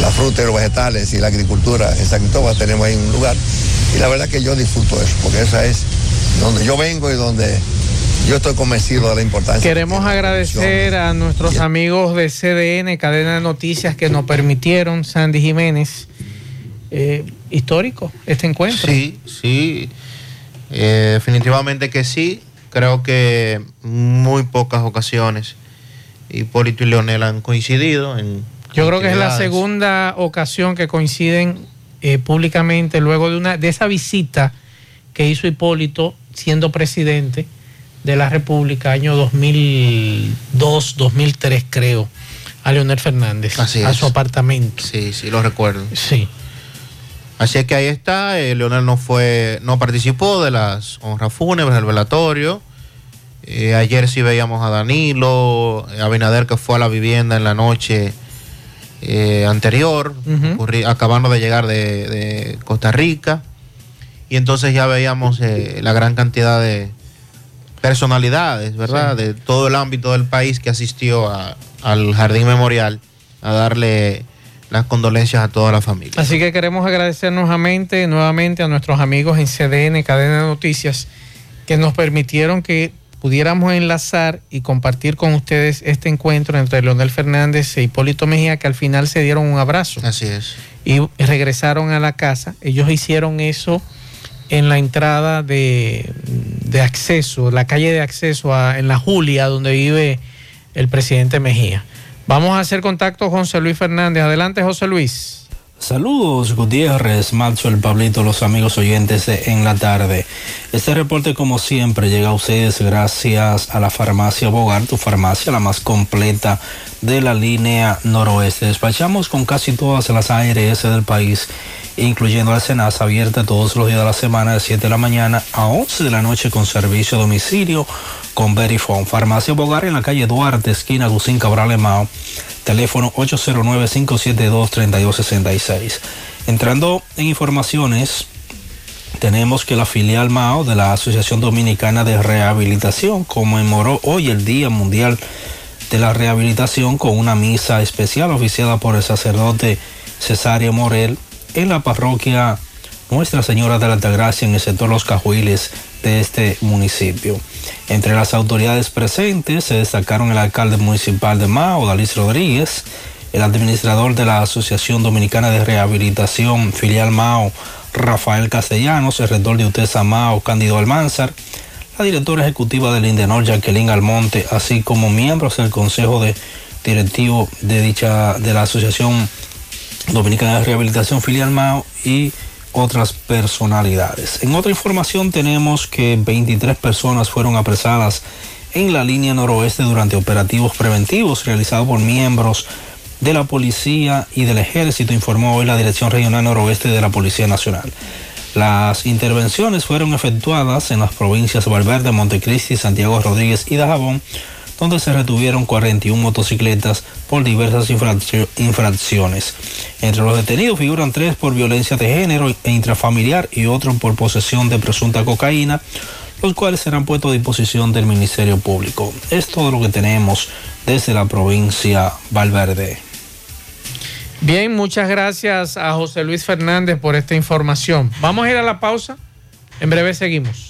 la fruta y los vegetales y la agricultura. En San Cristóbal tenemos ahí un lugar y la verdad que yo disfruto eso, porque esa es donde yo vengo y donde yo estoy convencido de la importancia. Queremos agradecer a nuestros amigos de CDN, Cadena de Noticias, que nos permitieron, Sandy Jiménez, eh, histórico este encuentro. Sí, sí. Eh, definitivamente que sí. Creo que muy pocas ocasiones Hipólito y Leonel han coincidido en. Yo creo que es la segunda ocasión que coinciden eh, públicamente luego de una de esa visita que hizo Hipólito siendo presidente de la República año 2002, 2003 creo, a Leonel Fernández, Así a es. su apartamento. Sí, sí, lo recuerdo. Sí. Así es que ahí está. eh, Leonel no fue, no participó de las honras fúnebres del velatorio. Eh, ayer sí veíamos a Danilo, eh, Abinader que fue a la vivienda en la noche eh, anterior, acabando de llegar de, de Costa Rica. Y entonces ya veíamos eh, la gran cantidad de personalidades, ¿verdad? Sí. De todo el ámbito del país que asistió a- al Jardín Memorial a darle las condolencias a toda la familia. Así que queremos agradecer nuevamente, nuevamente a nuestros amigos en CDN, Cadena de Noticias, que nos permitieron que pudiéramos enlazar y compartir con ustedes este encuentro entre Leonel Fernández e Hipólito Mejía, que al final se dieron un abrazo. Así es. Y regresaron a la casa. Ellos hicieron eso en la entrada de, de acceso, la calle de acceso a- en la Julia, donde vive el presidente Mejía. Vamos a hacer contacto con José Luis Fernández. Adelante, José Luis. Saludos Gutiérrez, el Pablito, los amigos oyentes En la Tarde. Este reporte como siempre llega a ustedes gracias a la farmacia Bogar, tu farmacia la más completa de la línea noroeste. Despachamos con casi todas las ARS del país, incluyendo la Senasa abierta todos los días de la semana de 7 de la mañana a 11 de la noche con servicio a domicilio con Verifone. Farmacia Bogar en la calle Duarte, esquina Gusín Cabral Emao. Teléfono 809-572-3266. Entrando en informaciones, tenemos que la filial MAO de la Asociación Dominicana de Rehabilitación conmemoró hoy el Día Mundial de la Rehabilitación con una misa especial oficiada por el sacerdote Cesario Morel en la parroquia Nuestra Señora de la Altagracia en el sector Los Cajuiles de este municipio. Entre las autoridades presentes se destacaron el alcalde municipal de Mao, Dalis Rodríguez, el administrador de la Asociación Dominicana de Rehabilitación, filial Mao, Rafael Castellanos, el rector de UTESA Mao, Cándido Almanzar, la directora ejecutiva del Indenor, Jacqueline Almonte, así como miembros del Consejo de Directivo de dicha de la Asociación Dominicana de Rehabilitación Filial Mao y otras personalidades. En otra información tenemos que 23 personas fueron apresadas en la línea noroeste durante operativos preventivos realizados por miembros de la policía y del ejército, informó hoy la Dirección Regional Noroeste de la Policía Nacional. Las intervenciones fueron efectuadas en las provincias Valverde, Montecristi, Santiago Rodríguez y Dajabón, donde se retuvieron 41 motocicletas por diversas infraccio- infracciones. Entre los detenidos figuran tres por violencia de género e intrafamiliar y otro por posesión de presunta cocaína, los cuales serán puestos a disposición del Ministerio Público. Es todo lo que tenemos desde la provincia Valverde. Bien, muchas gracias a José Luis Fernández por esta información. Vamos a ir a la pausa. En breve seguimos.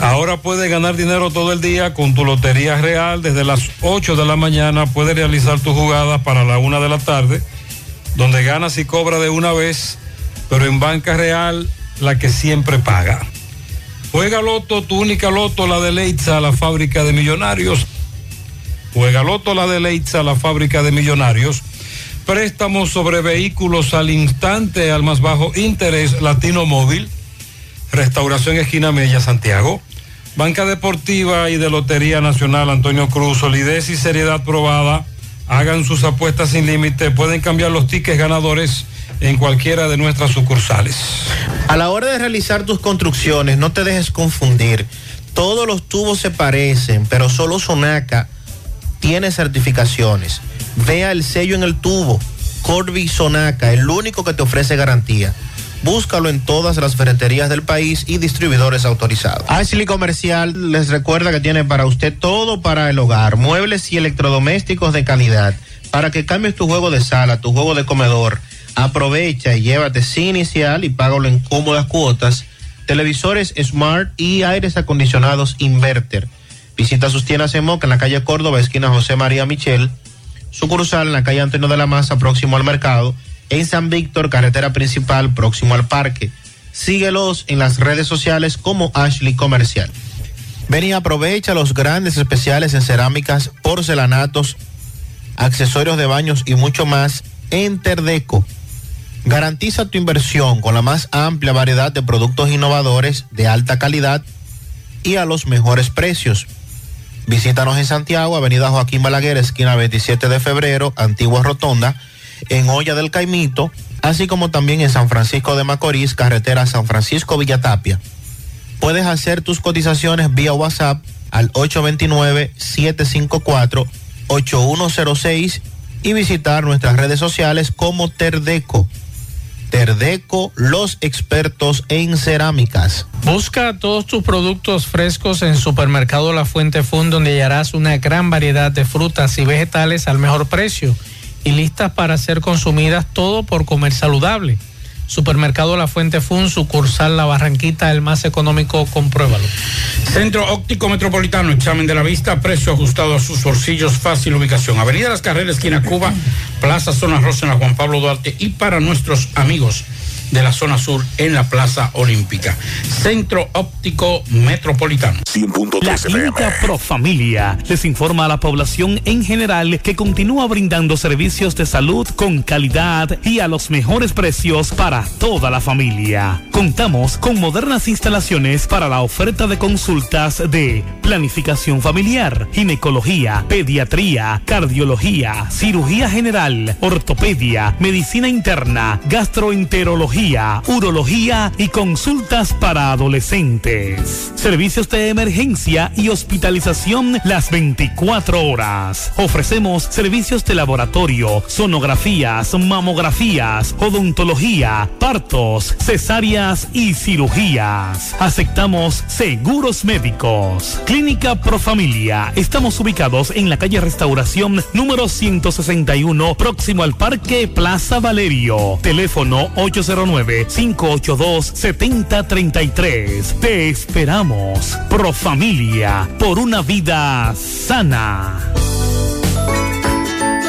Ahora puedes ganar dinero todo el día con tu Lotería Real. Desde las 8 de la mañana puedes realizar tus jugadas para la 1 de la tarde, donde ganas y cobras de una vez, pero en Banca Real, la que siempre paga. Juega Loto, tu única Loto, la de Leitza, la fábrica de millonarios. Juega Loto, la de Leitza, la fábrica de millonarios. Préstamos sobre vehículos al instante, al más bajo interés, Latino Móvil. Restauración Esquina Mella, Santiago. Banca Deportiva y de Lotería Nacional Antonio Cruz, solidez y seriedad probada. Hagan sus apuestas sin límite. Pueden cambiar los tickets ganadores en cualquiera de nuestras sucursales. A la hora de realizar tus construcciones, no te dejes confundir. Todos los tubos se parecen, pero solo Sonaca tiene certificaciones. Vea el sello en el tubo. Corby Sonaca, el único que te ofrece garantía. Búscalo en todas las ferreterías del país y distribuidores autorizados. Ashley Comercial les recuerda que tiene para usted todo para el hogar, muebles y electrodomésticos de calidad. Para que cambies tu juego de sala, tu juego de comedor, aprovecha y llévate sin inicial y págalo en cómodas cuotas. Televisores Smart y aires acondicionados Inverter. Visita sus tiendas en Moca en la calle Córdoba, esquina José María Michel. Sucursal en la calle Antonio de la Maza, próximo al mercado en San Víctor, carretera principal, próximo al parque. Síguelos en las redes sociales como Ashley Comercial. Ven y aprovecha los grandes especiales en cerámicas, porcelanatos, accesorios de baños y mucho más en Terdeco. Garantiza tu inversión con la más amplia variedad de productos innovadores de alta calidad y a los mejores precios. Visítanos en Santiago, Avenida Joaquín Balaguer, esquina 27 de febrero, Antigua Rotonda en Olla del Caimito, así como también en San Francisco de Macorís, carretera San Francisco Villatapia. Puedes hacer tus cotizaciones vía WhatsApp al 829-754-8106 y visitar nuestras redes sociales como Terdeco. Terdeco, los expertos en cerámicas. Busca todos tus productos frescos en Supermercado La Fuente Fund, donde hallarás una gran variedad de frutas y vegetales al mejor precio y listas para ser consumidas todo por comer saludable. Supermercado La Fuente Fun, sucursal La Barranquita, el más económico, compruébalo. Centro Óptico Metropolitano, examen de la vista, precio ajustado a sus bolsillos, fácil ubicación. Avenida Las Carreras, esquina Cuba, Plaza Zona Rosa en la Juan Pablo Duarte y para nuestros amigos de la zona sur en la Plaza Olímpica. Centro Óptico Metropolitano. La Clínica Profamilia les informa a la población en general que continúa brindando servicios de salud con calidad y a los mejores precios para toda la familia. Contamos con modernas instalaciones para la oferta de consultas de planificación familiar, ginecología, pediatría, cardiología, cirugía general, ortopedia, medicina interna, gastroenterología urología y consultas para adolescentes. Servicios de emergencia y hospitalización las 24 horas. Ofrecemos servicios de laboratorio, sonografías, mamografías, odontología, partos, cesáreas y cirugías. Aceptamos seguros médicos. Clínica Profamilia. Estamos ubicados en la calle Restauración número 161, próximo al Parque Plaza Valerio. Teléfono 809 582-7033. Te esperamos. Pro Familia, por una vida sana.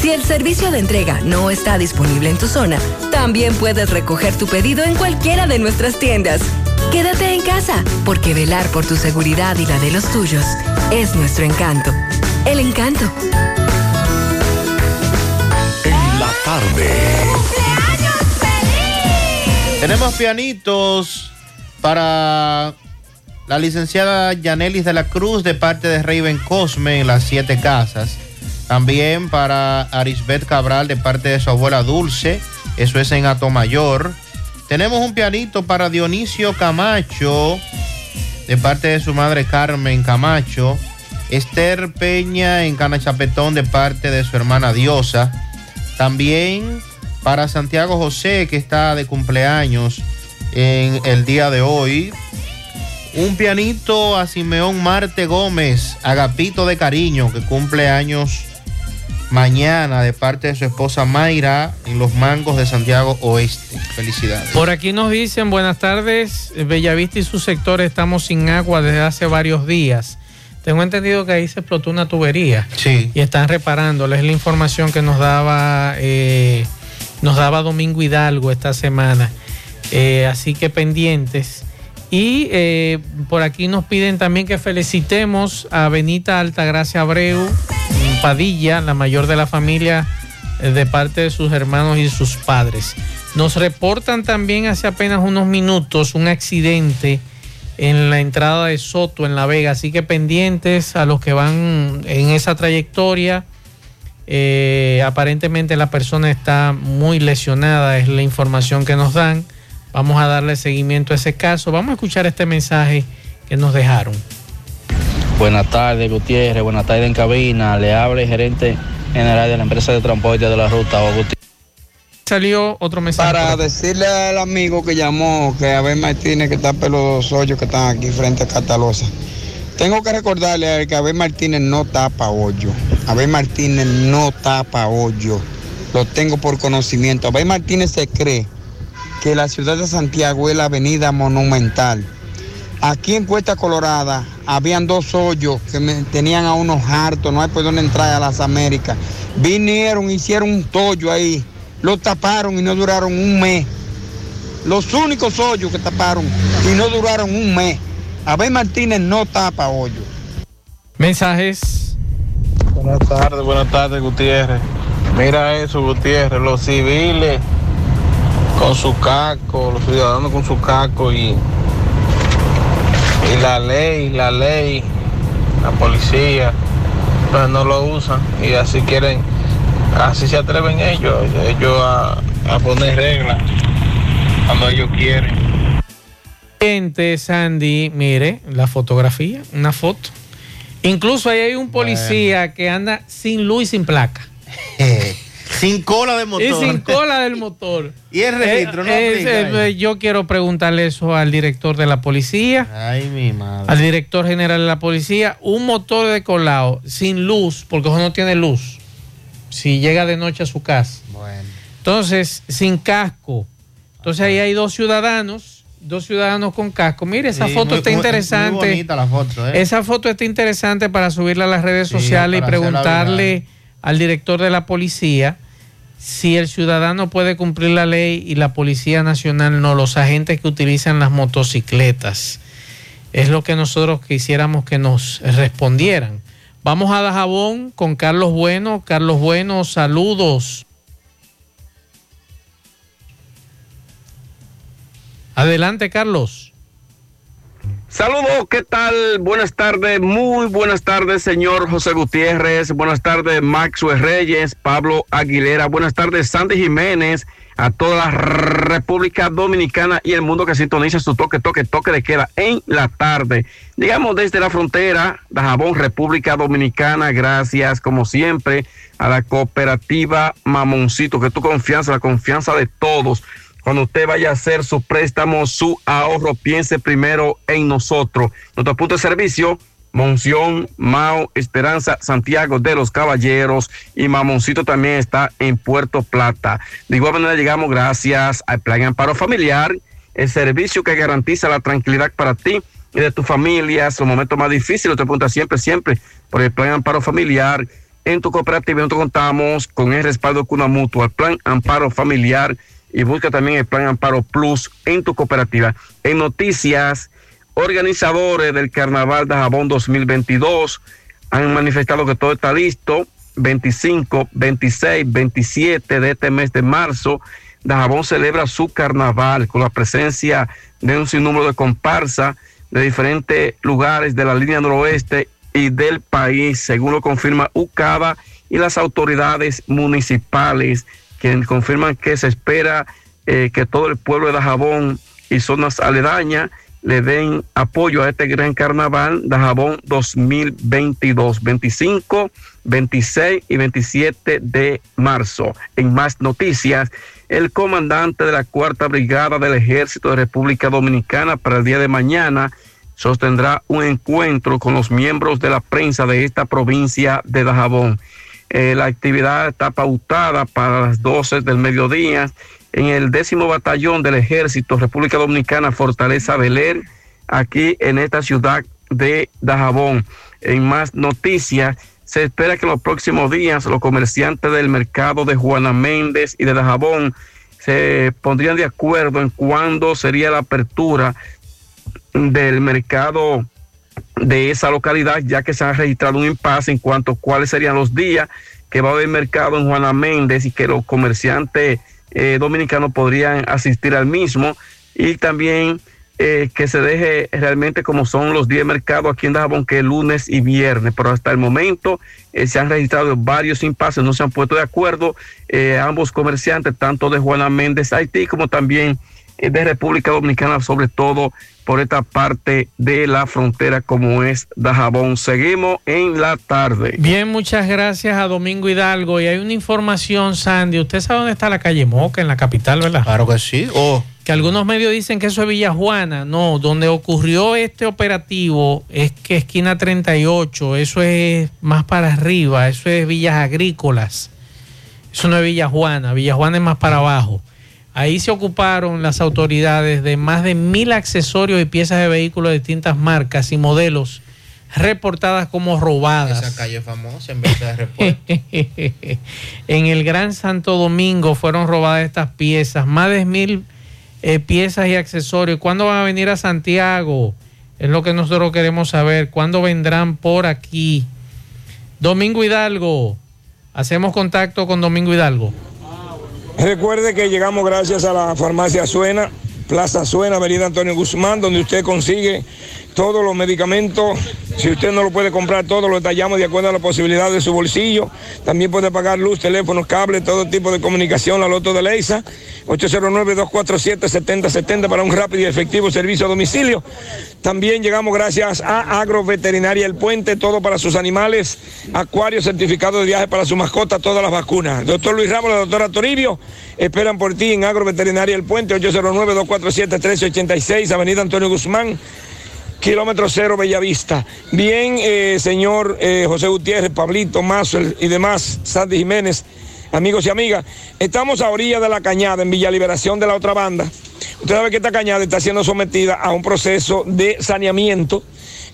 Si el servicio de entrega no está disponible en tu zona, también puedes recoger tu pedido en cualquiera de nuestras tiendas. Quédate en casa, porque velar por tu seguridad y la de los tuyos es nuestro encanto. El encanto. En la tarde. Tenemos pianitos para la licenciada Yanelis de la Cruz de parte de Raven Cosme en las siete casas. También para Arisbet Cabral de parte de su abuela Dulce, eso es en Atomayor. Tenemos un pianito para Dionisio Camacho de parte de su madre Carmen Camacho. Esther Peña en Cana Chapetón de parte de su hermana Diosa. También para Santiago José, que está de cumpleaños en el día de hoy. Un pianito a Simeón Marte Gómez, Agapito de Cariño, que cumple años mañana de parte de su esposa Mayra en los mangos de Santiago Oeste. Felicidades. Por aquí nos dicen, buenas tardes, Bellavista y su sector estamos sin agua desde hace varios días. Tengo entendido que ahí se explotó una tubería. Sí. Y están reparándola. Es la información que nos daba, eh, nos daba Domingo Hidalgo esta semana. Eh, así que pendientes. Y eh, por aquí nos piden también que felicitemos a Benita Altagracia Abreu Padilla, la mayor de la familia, eh, de parte de sus hermanos y sus padres. Nos reportan también hace apenas unos minutos un accidente en la entrada de Soto, en La Vega. Así que pendientes a los que van en esa trayectoria. Eh, aparentemente la persona está muy lesionada, es la información que nos dan. Vamos a darle seguimiento a ese caso. Vamos a escuchar este mensaje que nos dejaron. Buenas tardes, Gutiérrez. Buenas tardes en cabina. Le habla el gerente general de la empresa de transporte de la ruta, Gutiérrez. Salió otro mensaje. Para decirle al amigo que llamó que Abel Martínez que está los hoyos que están aquí frente a Catalosa. Tengo que recordarle a él que Abel Martínez no tapa hoyo. Abel Martínez no tapa hoyo. Lo tengo por conocimiento. Abel Martínez se cree que la ciudad de Santiago es la avenida monumental. Aquí en Cuesta Colorada habían dos hoyos que me tenían a unos hartos, no hay por dónde entrar a las Américas. Vinieron, hicieron un tollo ahí, lo taparon y no duraron un mes. Los únicos hoyos que taparon y no duraron un mes. Abel Martínez no tapa hoyos. Mensajes. Buenas tardes, buenas tardes, Gutiérrez. Mira eso, Gutiérrez, los civiles con su casco, los ciudadanos con su casco y, y la ley, la ley, la policía, pues no lo usan y así quieren, así se atreven ellos, ellos a, a poner reglas cuando ellos quieren. Gente, Sandy, mire la fotografía, una foto. Incluso ahí hay un policía que anda sin luz y sin placa. Sin cola de motor. Y sin cola del motor. [laughs] y el registro no Eh, aplica eh, ahí. yo quiero preguntarle eso al director de la policía, Ay, mi madre. al director general de la policía. Un motor de colado sin luz, porque eso no tiene luz. Si llega de noche a su casa. Bueno. Entonces, sin casco. Entonces ahí hay dos ciudadanos, dos ciudadanos con casco. Mire, esa Sí, foto muy- está interesante. Muy bonita la foto, ¿eh? Esa foto está interesante para subirla a las redes Sí, sociales y preguntarle al director de la policía si el ciudadano puede cumplir la ley y la Policía Nacional no, los agentes que utilizan las motocicletas. Es lo que nosotros quisiéramos que nos respondieran. Vamos a Dajabón con Carlos Bueno. Carlos Bueno, saludos. Adelante, Carlos. Saludos, ¿qué tal? Buenas tardes, muy buenas tardes, señor José Gutiérrez. Buenas tardes, Maxwell Reyes, Pablo Aguilera. Buenas tardes, Sandy Jiménez, a toda la República Dominicana y el mundo que sintoniza su toque, toque, toque de queda en la tarde. Llegamos desde la frontera de Jabón, República Dominicana. Gracias, como siempre, a la cooperativa Mamoncito, que tu confianza, la confianza de todos. Cuando usted vaya a hacer su préstamo, su ahorro, piense primero en nosotros. Nuestro punto de servicio, Monción, Mao, Esperanza, Santiago de los Caballeros y Mamoncito también está en Puerto Plata. De igual manera llegamos gracias al Plan Amparo Familiar, el servicio que garantiza la tranquilidad para ti y de tu familia. Es los momentos más difíciles, te pregunta siempre, siempre por el Plan Amparo Familiar. En tu cooperativa nosotros contamos con el respaldo de Cuna Mutua, el Plan Amparo Familiar y busca también el Plan Amparo Plus en tu cooperativa. En noticias, organizadores del Carnaval de Jabón 2022 han manifestado que todo está listo. 25, 26, 27 de este mes de marzo, Dajabón celebra su carnaval con la presencia de un sinnúmero de comparsa de diferentes lugares de la línea noroeste y del país, según lo confirma UCABA y las autoridades municipales, que confirman que se espera eh, que todo el pueblo de Dajabón y zonas aledañas le den apoyo a este gran carnaval de Jabón 2022, 25, 26 y 27 de marzo. En más noticias, el comandante de la Cuarta Brigada del Ejército de República Dominicana para el día de mañana sostendrá un encuentro con los miembros de la prensa de esta provincia de Dajabón. Eh, la actividad está pautada para las 12 del mediodía en el décimo batallón del ejército República Dominicana Fortaleza Beler, aquí en esta ciudad de Dajabón. En más noticias, se espera que los próximos días los comerciantes del mercado de Juana Méndez y de Dajabón se pondrían de acuerdo en cuándo sería la apertura del mercado de esa localidad, ya que se ha registrado un impasse en cuanto a cuáles serían los días que va a haber mercado en Juana Méndez y que los comerciantes eh, dominicanos podrían asistir al mismo. Y también eh, que se deje realmente como son los 10 mercados aquí en Dajabón, que es lunes y viernes, pero hasta el momento eh, se han registrado varios impases, no se han puesto de acuerdo ambos comerciantes, tanto de Juana Méndez, Haití, como también de República Dominicana, sobre todo por esta parte de la frontera como es Dajabón. Seguimos en la tarde. Bien, muchas gracias a Domingo Hidalgo. Y hay una información, Sandy. ¿Usted sabe dónde está la calle Moca, en la capital, verdad? Claro que sí. Oh. Que algunos medios dicen que eso es Villa Juana. No, donde ocurrió este operativo es que esquina 38, eso es más para arriba, eso es Villas Agrícolas. Eso no es Villa Juana, Villa Juana es más para abajo. Ahí se ocuparon las autoridades de más de mil accesorios y piezas de vehículos de distintas marcas y modelos reportadas como robadas. Esa calle famosa en vez de [laughs] en el Gran Santo Domingo fueron robadas estas piezas, más de mil eh, piezas y accesorios. ¿Cuándo van a venir a Santiago? Es lo que nosotros queremos saber. ¿Cuándo vendrán por aquí? Domingo Hidalgo. Hacemos contacto con Domingo Hidalgo. Recuerde que llegamos gracias a la farmacia Suena, Plaza Suena, Avenida Antonio Guzmán, donde usted consigue todos los medicamentos. Si usted no lo puede comprar todo, lo detallamos de acuerdo a la posibilidad de su bolsillo. También puede pagar luz, teléfonos, cables, todo tipo de comunicación, la Loto de Leisa, 809-247-7070 para un rápido y efectivo servicio a domicilio. También llegamos gracias a Agroveterinaria El Puente, todo para sus animales, acuario, certificado de viaje para su mascota, todas las vacunas. Doctor Luis Ramos, la doctora Toribio, esperan por ti en Agroveterinaria El Puente, 809-247-1386, Avenida Antonio Guzmán kilómetro cero Bellavista. Bien, eh, señor eh, José Gutiérrez, Pablito, Mazo y demás, Sandy Jiménez, amigos y amigas, estamos a orilla de la cañada en Villa Liberación de la otra banda. Usted sabe que esta cañada está siendo sometida a un proceso de saneamiento.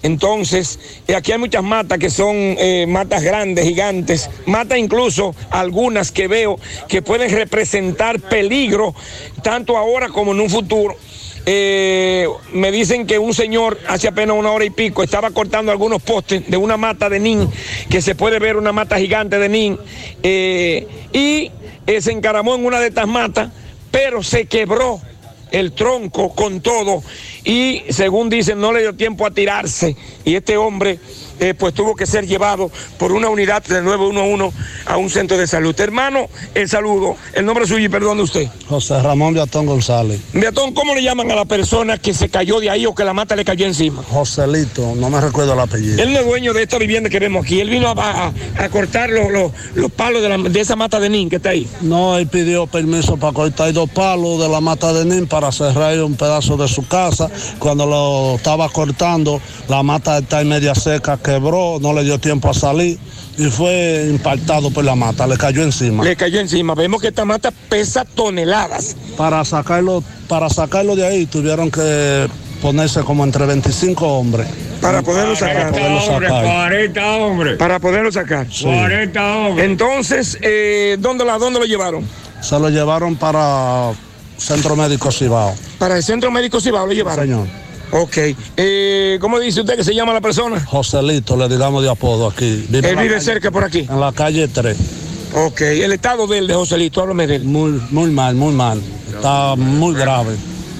Entonces, eh, aquí hay muchas matas que son matas grandes, gigantes, matas incluso algunas que veo que pueden representar peligro tanto ahora como en un futuro. Eh, me dicen que un señor hace apenas una hora y pico estaba cortando algunos postes de una mata de nin, que se puede ver una mata gigante de nin, eh, y eh, se encaramó en una de estas matas, pero se quebró el tronco con todo y según dicen no le dio tiempo a tirarse. Y este hombre eh, pues tuvo que ser llevado por una unidad de 911 a un centro de salud. Hermano, el saludo. El nombre suyo y perdón de usted. José Ramón Beatón González. Beatón, ¿cómo le llaman a la persona que se cayó de ahí o que la mata le cayó encima? Joselito, no me recuerdo el apellido. Él no es dueño de esta vivienda que vemos aquí. Él vino a, cortar los, los, palos de, esa mata de nin que está ahí. No, él pidió permiso para cortar dos palos de la mata de nin para cerrar un pedazo de su casa. Cuando lo estaba cortando, la mata está en media seca quebró, no le dio tiempo a salir y fue impactado por la mata, le cayó encima. Le cayó encima. Vemos que esta mata pesa toneladas. Para sacarlo, para sacarlo de ahí tuvieron que ponerse como entre 25 hombres. Para poderlo sacar. Para poderlo sacar. 40 hombres. Para poderlo sacar. 40 hombres. Entonces, eh, ¿dónde, la, ¿dónde lo llevaron? Se lo llevaron para Centro Médico Cibao. Para el Centro Médico Cibao lo llevaron. Señor. Ok. Eh, ¿Cómo dice usted que se llama la persona? Joselito, le digamos de apodo aquí. Él vive cerca por aquí. En la calle 3. Ok. ¿El estado de él, de Joselito? Háblame de él. Muy, muy mal, muy mal. Está muy grave.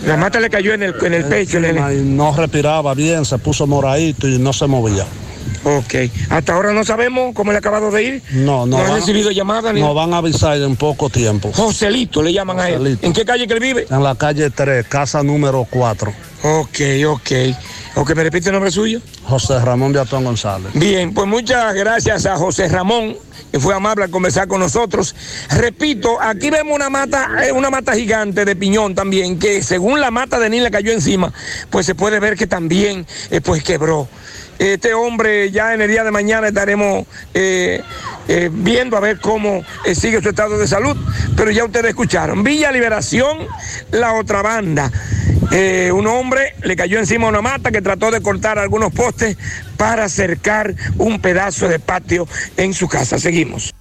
La mata le cayó en el, en el pecho. no respiraba bien, se puso moradito y no se movía. Ok. Hasta ahora no sabemos cómo le ha acabado de ir. No, no. No ha van- recibido llamada ni. Nos van a avisar en poco tiempo. Joselito le llaman a él. ¿En qué calle que él vive? En la calle 3, casa número 4. Ok, ok. Ok, ¿me repite el nombre suyo? José Ramón Beatón González. Bien, pues muchas gracias a José Ramón, que fue amable al conversar con nosotros. Repito, aquí vemos una mata, eh, una mata gigante de piñón también, que según la mata de Nil le cayó encima, pues se puede ver que también eh, pues quebró. Este hombre ya en el día de mañana estaremos eh, eh, viendo a ver cómo eh, sigue su estado de salud, pero ya ustedes escucharon. Villa Liberación, la otra banda. Eh, un hombre le cayó encima una mata que trató de cortar algunos postes para acercar un pedazo de patio en su casa. Seguimos.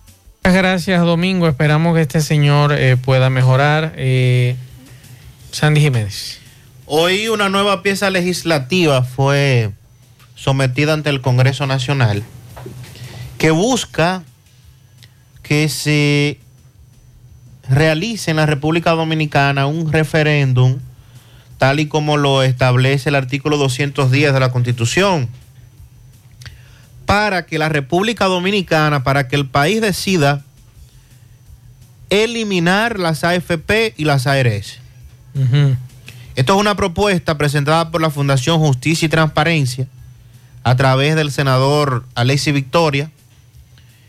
Muchas gracias, Domingo. Esperamos que este señor eh, pueda mejorar. Eh, Sandy Jiménez. Hoy una nueva pieza legislativa fue sometida ante el Congreso Nacional que busca que se realice en la República Dominicana un referéndum tal y como lo establece el artículo 210 de la Constitución para que la República Dominicana, para que el país decida eliminar las AFP y las ARS. Esto es una propuesta presentada por la Fundación Justicia y Transparencia a través del senador Alexis Victoria.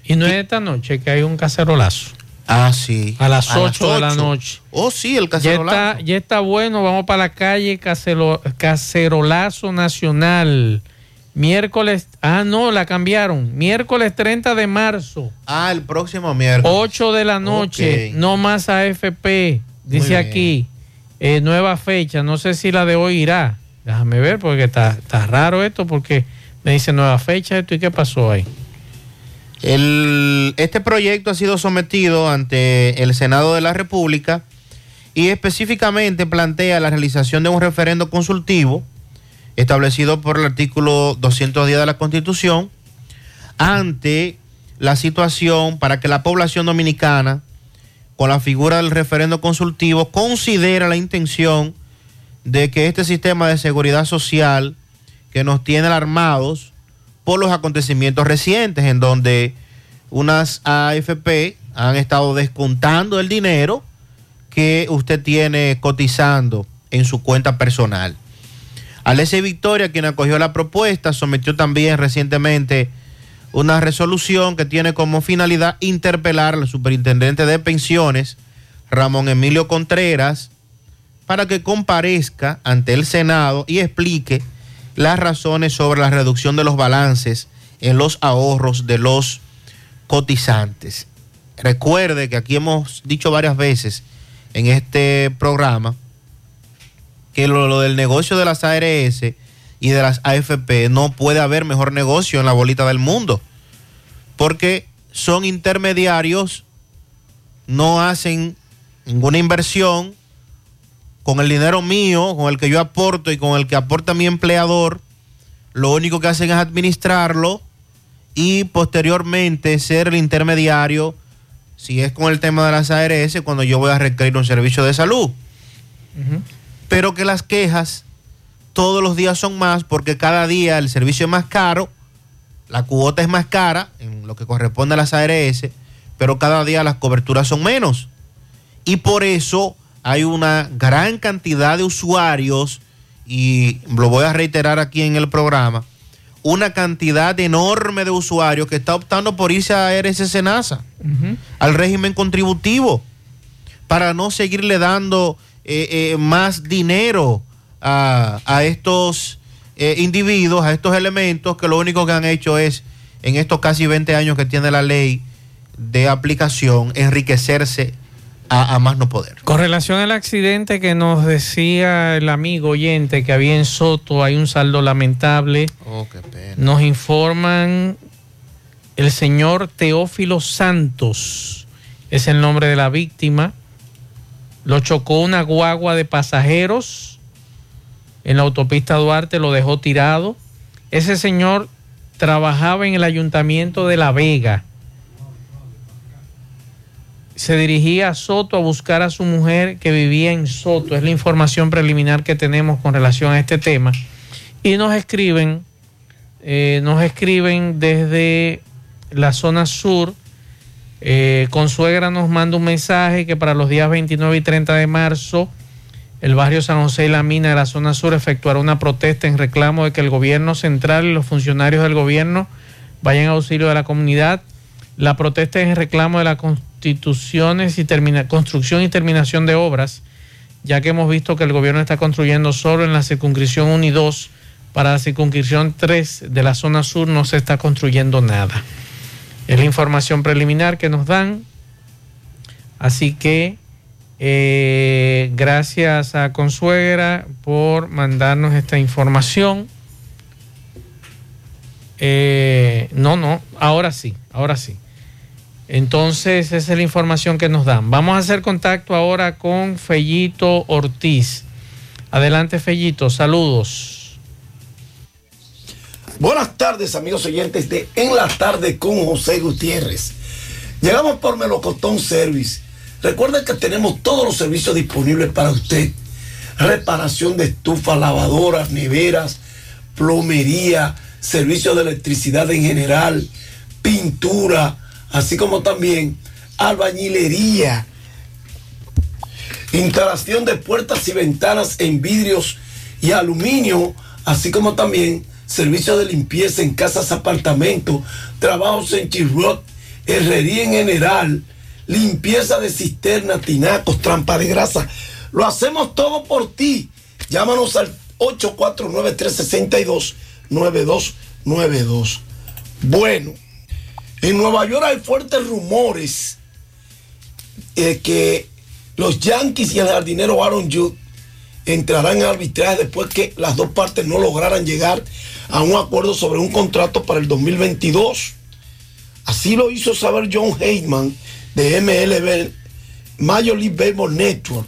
Y no es esta noche que hay un cacerolazo. Ah, sí. A las A 8 las de la 8. noche. Oh, sí, el Ya cacerolazo. está, ya está bueno, vamos para la calle, Cacerolazo Nacional. Miércoles, ah, no, la cambiaron. Miércoles 30 de marzo. Ah, el próximo miércoles. 8 de la noche, no más AFP, dice aquí. Eh, nueva fecha, no sé si la de hoy irá. Déjame ver porque está, está raro esto porque me dice nueva fecha esto y qué pasó ahí. Este proyecto ha sido sometido ante el Senado de la República y específicamente plantea la realización de un referendo consultivo establecido por el artículo 210 de la Constitución ante la situación para que la población dominicana, con la figura del referendo consultivo, considera la intención de que este sistema de seguridad social que nos tiene alarmados por los acontecimientos recientes en donde unas AFP han estado descontando el dinero que usted tiene cotizando en su cuenta personal. Alessia Victoria, quien acogió la propuesta, sometió también recientemente una resolución que tiene como finalidad interpelar al superintendente de pensiones, Ramón Emilio Contreras, para que comparezca ante el Senado y explique las razones sobre la reducción de los balances en los ahorros de los cotizantes. Recuerde que aquí hemos dicho varias veces en este programa que lo, del negocio de las ARS y de las AFP no puede haber mejor negocio en la bolita del mundo, porque son intermediarios, no hacen ninguna inversión con el dinero mío, con el que yo aporto y con el que aporta mi empleador, lo único que hacen es administrarlo y posteriormente ser el intermediario, si es con el tema de las ARS, cuando yo voy a requerir un servicio de salud. Pero que las quejas todos los días son más porque cada día el servicio es más caro, la cuota es más cara en lo que corresponde a las ARS, pero cada día las coberturas son menos. Y por eso hay una gran cantidad de usuarios, y lo voy a reiterar aquí en el programa, una cantidad enorme de usuarios que está optando por irse a ARS Senasa, al régimen contributivo, para no seguirle dando eh, eh, más dinero a, a estos eh, individuos, a estos elementos que lo único que han hecho es, en estos casi 20 años que tiene la ley de aplicación, enriquecerse a, a más no poder. Con relación al accidente que nos decía el amigo oyente que había en Soto, hay un saldo lamentable. Oh, qué pena. Nos informan el señor Teófilo Santos, es el nombre de la víctima. Lo chocó una guagua de pasajeros en la autopista Duarte, lo dejó tirado. Ese señor trabajaba en el ayuntamiento de La Vega. Se dirigía a Soto a buscar a su mujer que vivía en Soto. Es la información preliminar que tenemos con relación a este tema. Y nos escriben eh, nos escriben desde la zona sur. Eh, Consuegra nos manda un mensaje que para los días 29 y 30 de marzo el barrio San José y la Mina de la zona sur efectuará una protesta en reclamo de que el gobierno central y los funcionarios del gobierno vayan a auxilio de la comunidad. La protesta es en reclamo de las constituciones y construcción y terminación de obras, ya que hemos visto que el gobierno está construyendo solo en la circunscripción 1 y 2. Para la circunscripción 3 de la zona sur no se está construyendo nada. Es la información preliminar que nos dan. Así que eh, gracias a Consuegra por mandarnos esta información. Eh, no, no, ahora sí, ahora sí. Entonces, esa es la información que nos dan. Vamos a hacer contacto ahora con Fellito Ortiz. Adelante, Fellito, saludos. Buenas tardes, amigos oyentes de En la Tarde con José Gutiérrez. Llegamos por Melocotón Service. Recuerden que tenemos todos los servicios disponibles para usted. Reparación de estufas, lavadoras, neveras, plomería, servicio de electricidad en general, pintura, así como también albañilería, instalación de puertas y ventanas en vidrios y aluminio, así como también servicio de limpieza en casas, apartamentos, trabajos en chirrot, herrería en general, limpieza de cisternas, tinacos, trampa de grasa. Lo hacemos todo por ti. Llámanos al 849-362-9292. Bueno, en Nueva York hay fuertes rumores de que los Yankees y el jardinero Aaron Judge entrarán en arbitraje después que las dos partes no lograran llegar a un acuerdo sobre un contrato para el 2022. Así lo hizo saber John Heyman de MLB, Major League Baseball Network.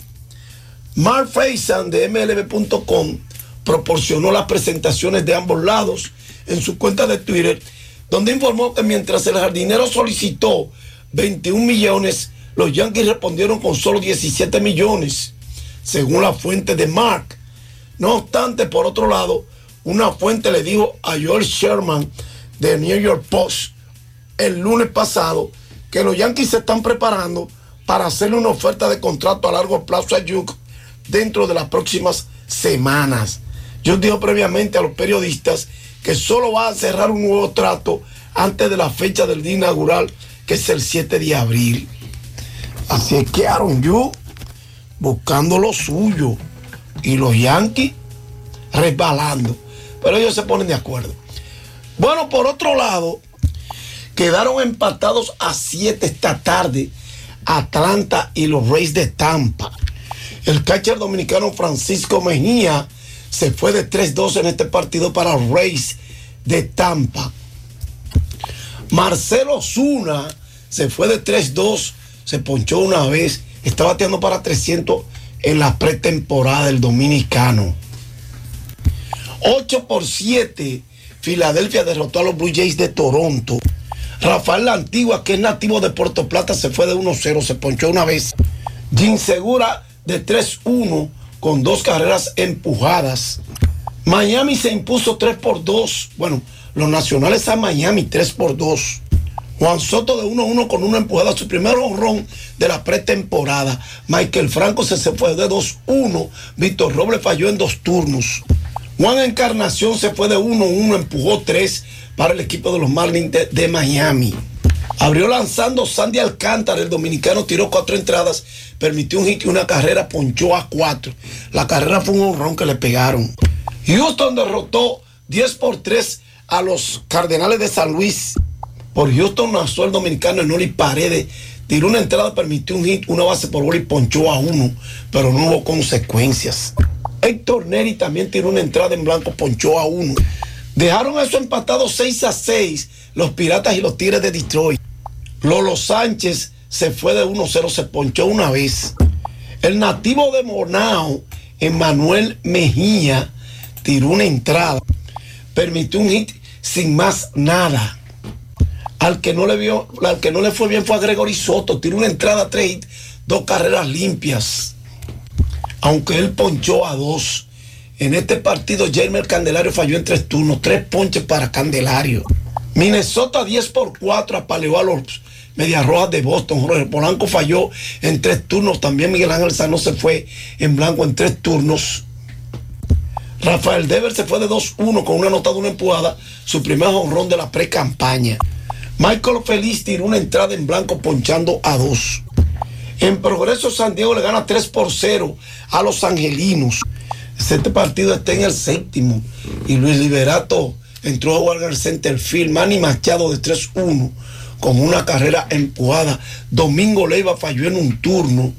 Mark Faison de MLB.com proporcionó las presentaciones de ambos lados en su cuenta de Twitter, donde informó que mientras el jardinero solicitó 21 millones, los Yankees respondieron con solo 17 millones, según la fuente de Mark. No obstante, por otro lado, una fuente le dijo a Joel Sherman de New York Post el lunes pasado que los Yankees se están preparando para hacerle una oferta de contrato a largo plazo a Duke dentro de las próximas semanas. Yo dijo previamente a los periodistas que solo va a cerrar un nuevo trato antes de la fecha del día inaugural, que es el 7 de abril. Así es que Aaron Yu buscando lo suyo y los Yankees resbalando. Pero ellos se ponen de acuerdo. Bueno, por otro lado, quedaron empatados a 7 esta tarde Atlanta y los Rays de Tampa. El catcher dominicano Francisco Mejía se fue de 3-2 en este partido para Rays de Tampa. Marcelo Zuna se fue de 3-2, se ponchó una vez, está bateando para 300 en la pretemporada del dominicano. 8 por 7, Filadelfia derrotó a los Blue Jays de Toronto. Rafael La Antigua, que es nativo de Puerto Plata, se fue de 1-0, se ponchó una vez. Jim Segura de 3-1 con dos carreras empujadas. Miami se impuso 3 por 2. Bueno, los nacionales a Miami 3 por 2. Juan Soto de 1-1 con una empujada, su primer honrón de la pretemporada. Michael Franco se, se fue de 2-1. Víctor Robles falló en dos turnos. Juan Encarnación se fue de 1-1, empujó 3 para el equipo de los Marlins de, de Miami. Abrió lanzando Sandy Alcántara, el dominicano tiró cuatro entradas, permitió un hit y una carrera, ponchó a cuatro. La carrera fue un honrón que le pegaron. Houston derrotó 10 por 3 a los Cardenales de San Luis. Por Houston nació el dominicano Enoli Paredes. Tiró una entrada, permitió un hit, una base por bola y ponchó a uno, pero no hubo consecuencias. Héctor Neri también tiró una entrada en blanco, ponchó a uno. Dejaron eso empatado 6 a 6 los Piratas y los Tigres de Detroit. Lolo Sánchez se fue de 1-0, se ponchó una vez. El nativo de Monao, Emanuel Mejía, tiró una entrada, permitió un hit sin más nada. Al que no le vio, al que no le fue bien fue a Gregory Soto, tiró una entrada, tres hits, dos carreras limpias. Aunque él ponchó a dos. En este partido, Jamer Candelario falló en tres turnos, tres ponches para Candelario. Minnesota 10 por 4 apaleó a los Medias Rojas de Boston. Jorge Polanco falló en tres turnos. También Miguel Ángel Sano se fue en blanco en tres turnos. Rafael Dever se fue de 2-1 con una nota de una empujada, su primer honrón de la pre-campaña. Michael Feliz tiró una entrada en blanco ponchando a dos. En progreso, San Diego le gana 3 por 0 a los angelinos. Este partido está en el séptimo y Luis Liberato entró a el center field. Manny Machado de 3-1 con una carrera empujada. Domingo Leiva falló en un turno.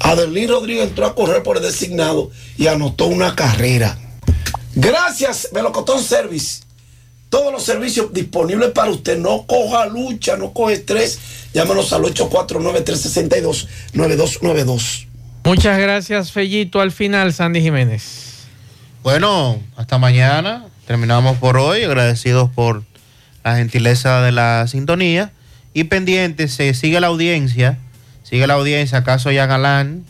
Adelín Rodríguez entró a correr por el designado y anotó una carrera. Gracias, Melocotón Service. Todos los servicios disponibles para usted. No coja lucha, no coge estrés. Llámenos al 849-362-9292. Muchas gracias, Fellito. Al final, Sandy Jiménez. Bueno, hasta mañana. Terminamos por hoy. Agradecidos por la gentileza de la sintonía. Y pendientes, se sigue la audiencia. Sigue la audiencia. Acaso ya Galán.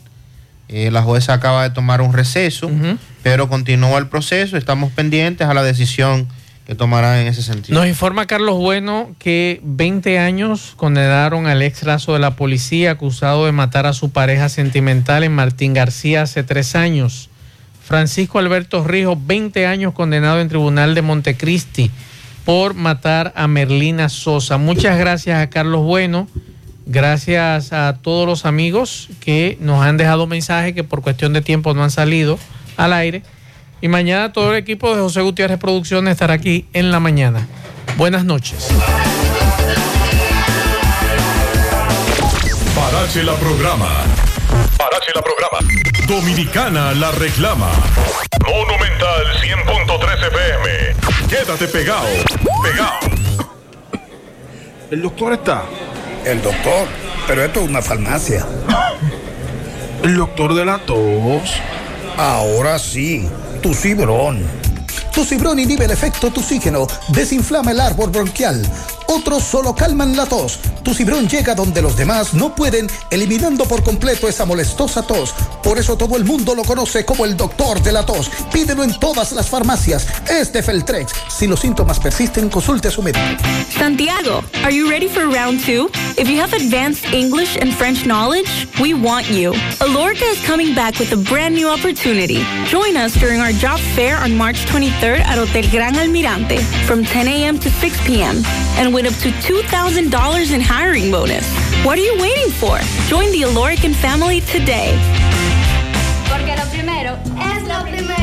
Eh, la jueza acaba de tomar un receso, pero continúa el proceso. Estamos pendientes a la decisión que tomará en ese sentido. Nos informa Carlos Bueno que 20 años condenaron al ex raso de la policía acusado de matar a su pareja sentimental en Martín García hace tres años. Francisco Alberto Rijo, 20 años condenado en Tribunal de Montecristi por matar a Merlina Sosa. Muchas gracias a Carlos Bueno. Gracias a todos los amigos que nos han dejado mensajes que por cuestión de tiempo no han salido al aire. Y mañana todo el equipo de José Gutiérrez Producciones estará aquí en la mañana. Buenas noches. Parache la programa. La programa. Dominicana la reclama. Monumental 100.13 FM. Quédate pegado. Pegado. ¿El doctor está? El doctor. Pero esto es una farmacia. [gasps] ¿El doctor de la tos? Ahora sí. Tu cibrón. Tu cibrón inhibe el efecto toxígeno, desinflama el árbol bronquial. Otros solo calman la tos. Tu cibrón llega donde los demás no pueden, eliminando por completo esa molestosa tos. Por eso todo el mundo lo conoce como el doctor de la tos. Pídelo en todas las farmacias. Es de Feltrex. Si los síntomas persisten, consulte a su médico. Santiago, are you ready for round two? If you have advanced English and French knowledge, we want you. Alorca is coming back with a brand new opportunity. Join us during our job fair on March 23rd at Hotel Gran Almirante from 10 a.m. to 6 p.m. and up to $2,000 in hiring bonus. What are you waiting for? Join the Alorican family today. Porque lo primero es lo primero.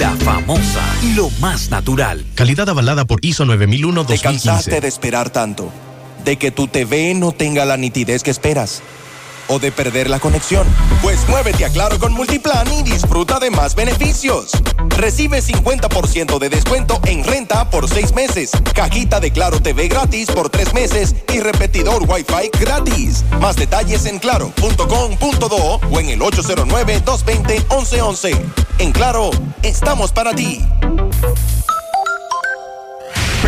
La famosa, lo más natural. Calidad avalada por ISO 9001 ¿Te cansaste 2015. de esperar tanto? ¿De que tu TV no tenga la nitidez que esperas? ¿O de perder la conexión? Pues muévete a Claro con Multiplan y disfruta de más beneficios. Recibe 50% de descuento en renta por 6 meses, cajita de Claro TV gratis por 3 meses y repetidor Wi-Fi gratis. Más detalles en claro.com.do o en el 809-220-1111. En Claro, estamos para ti.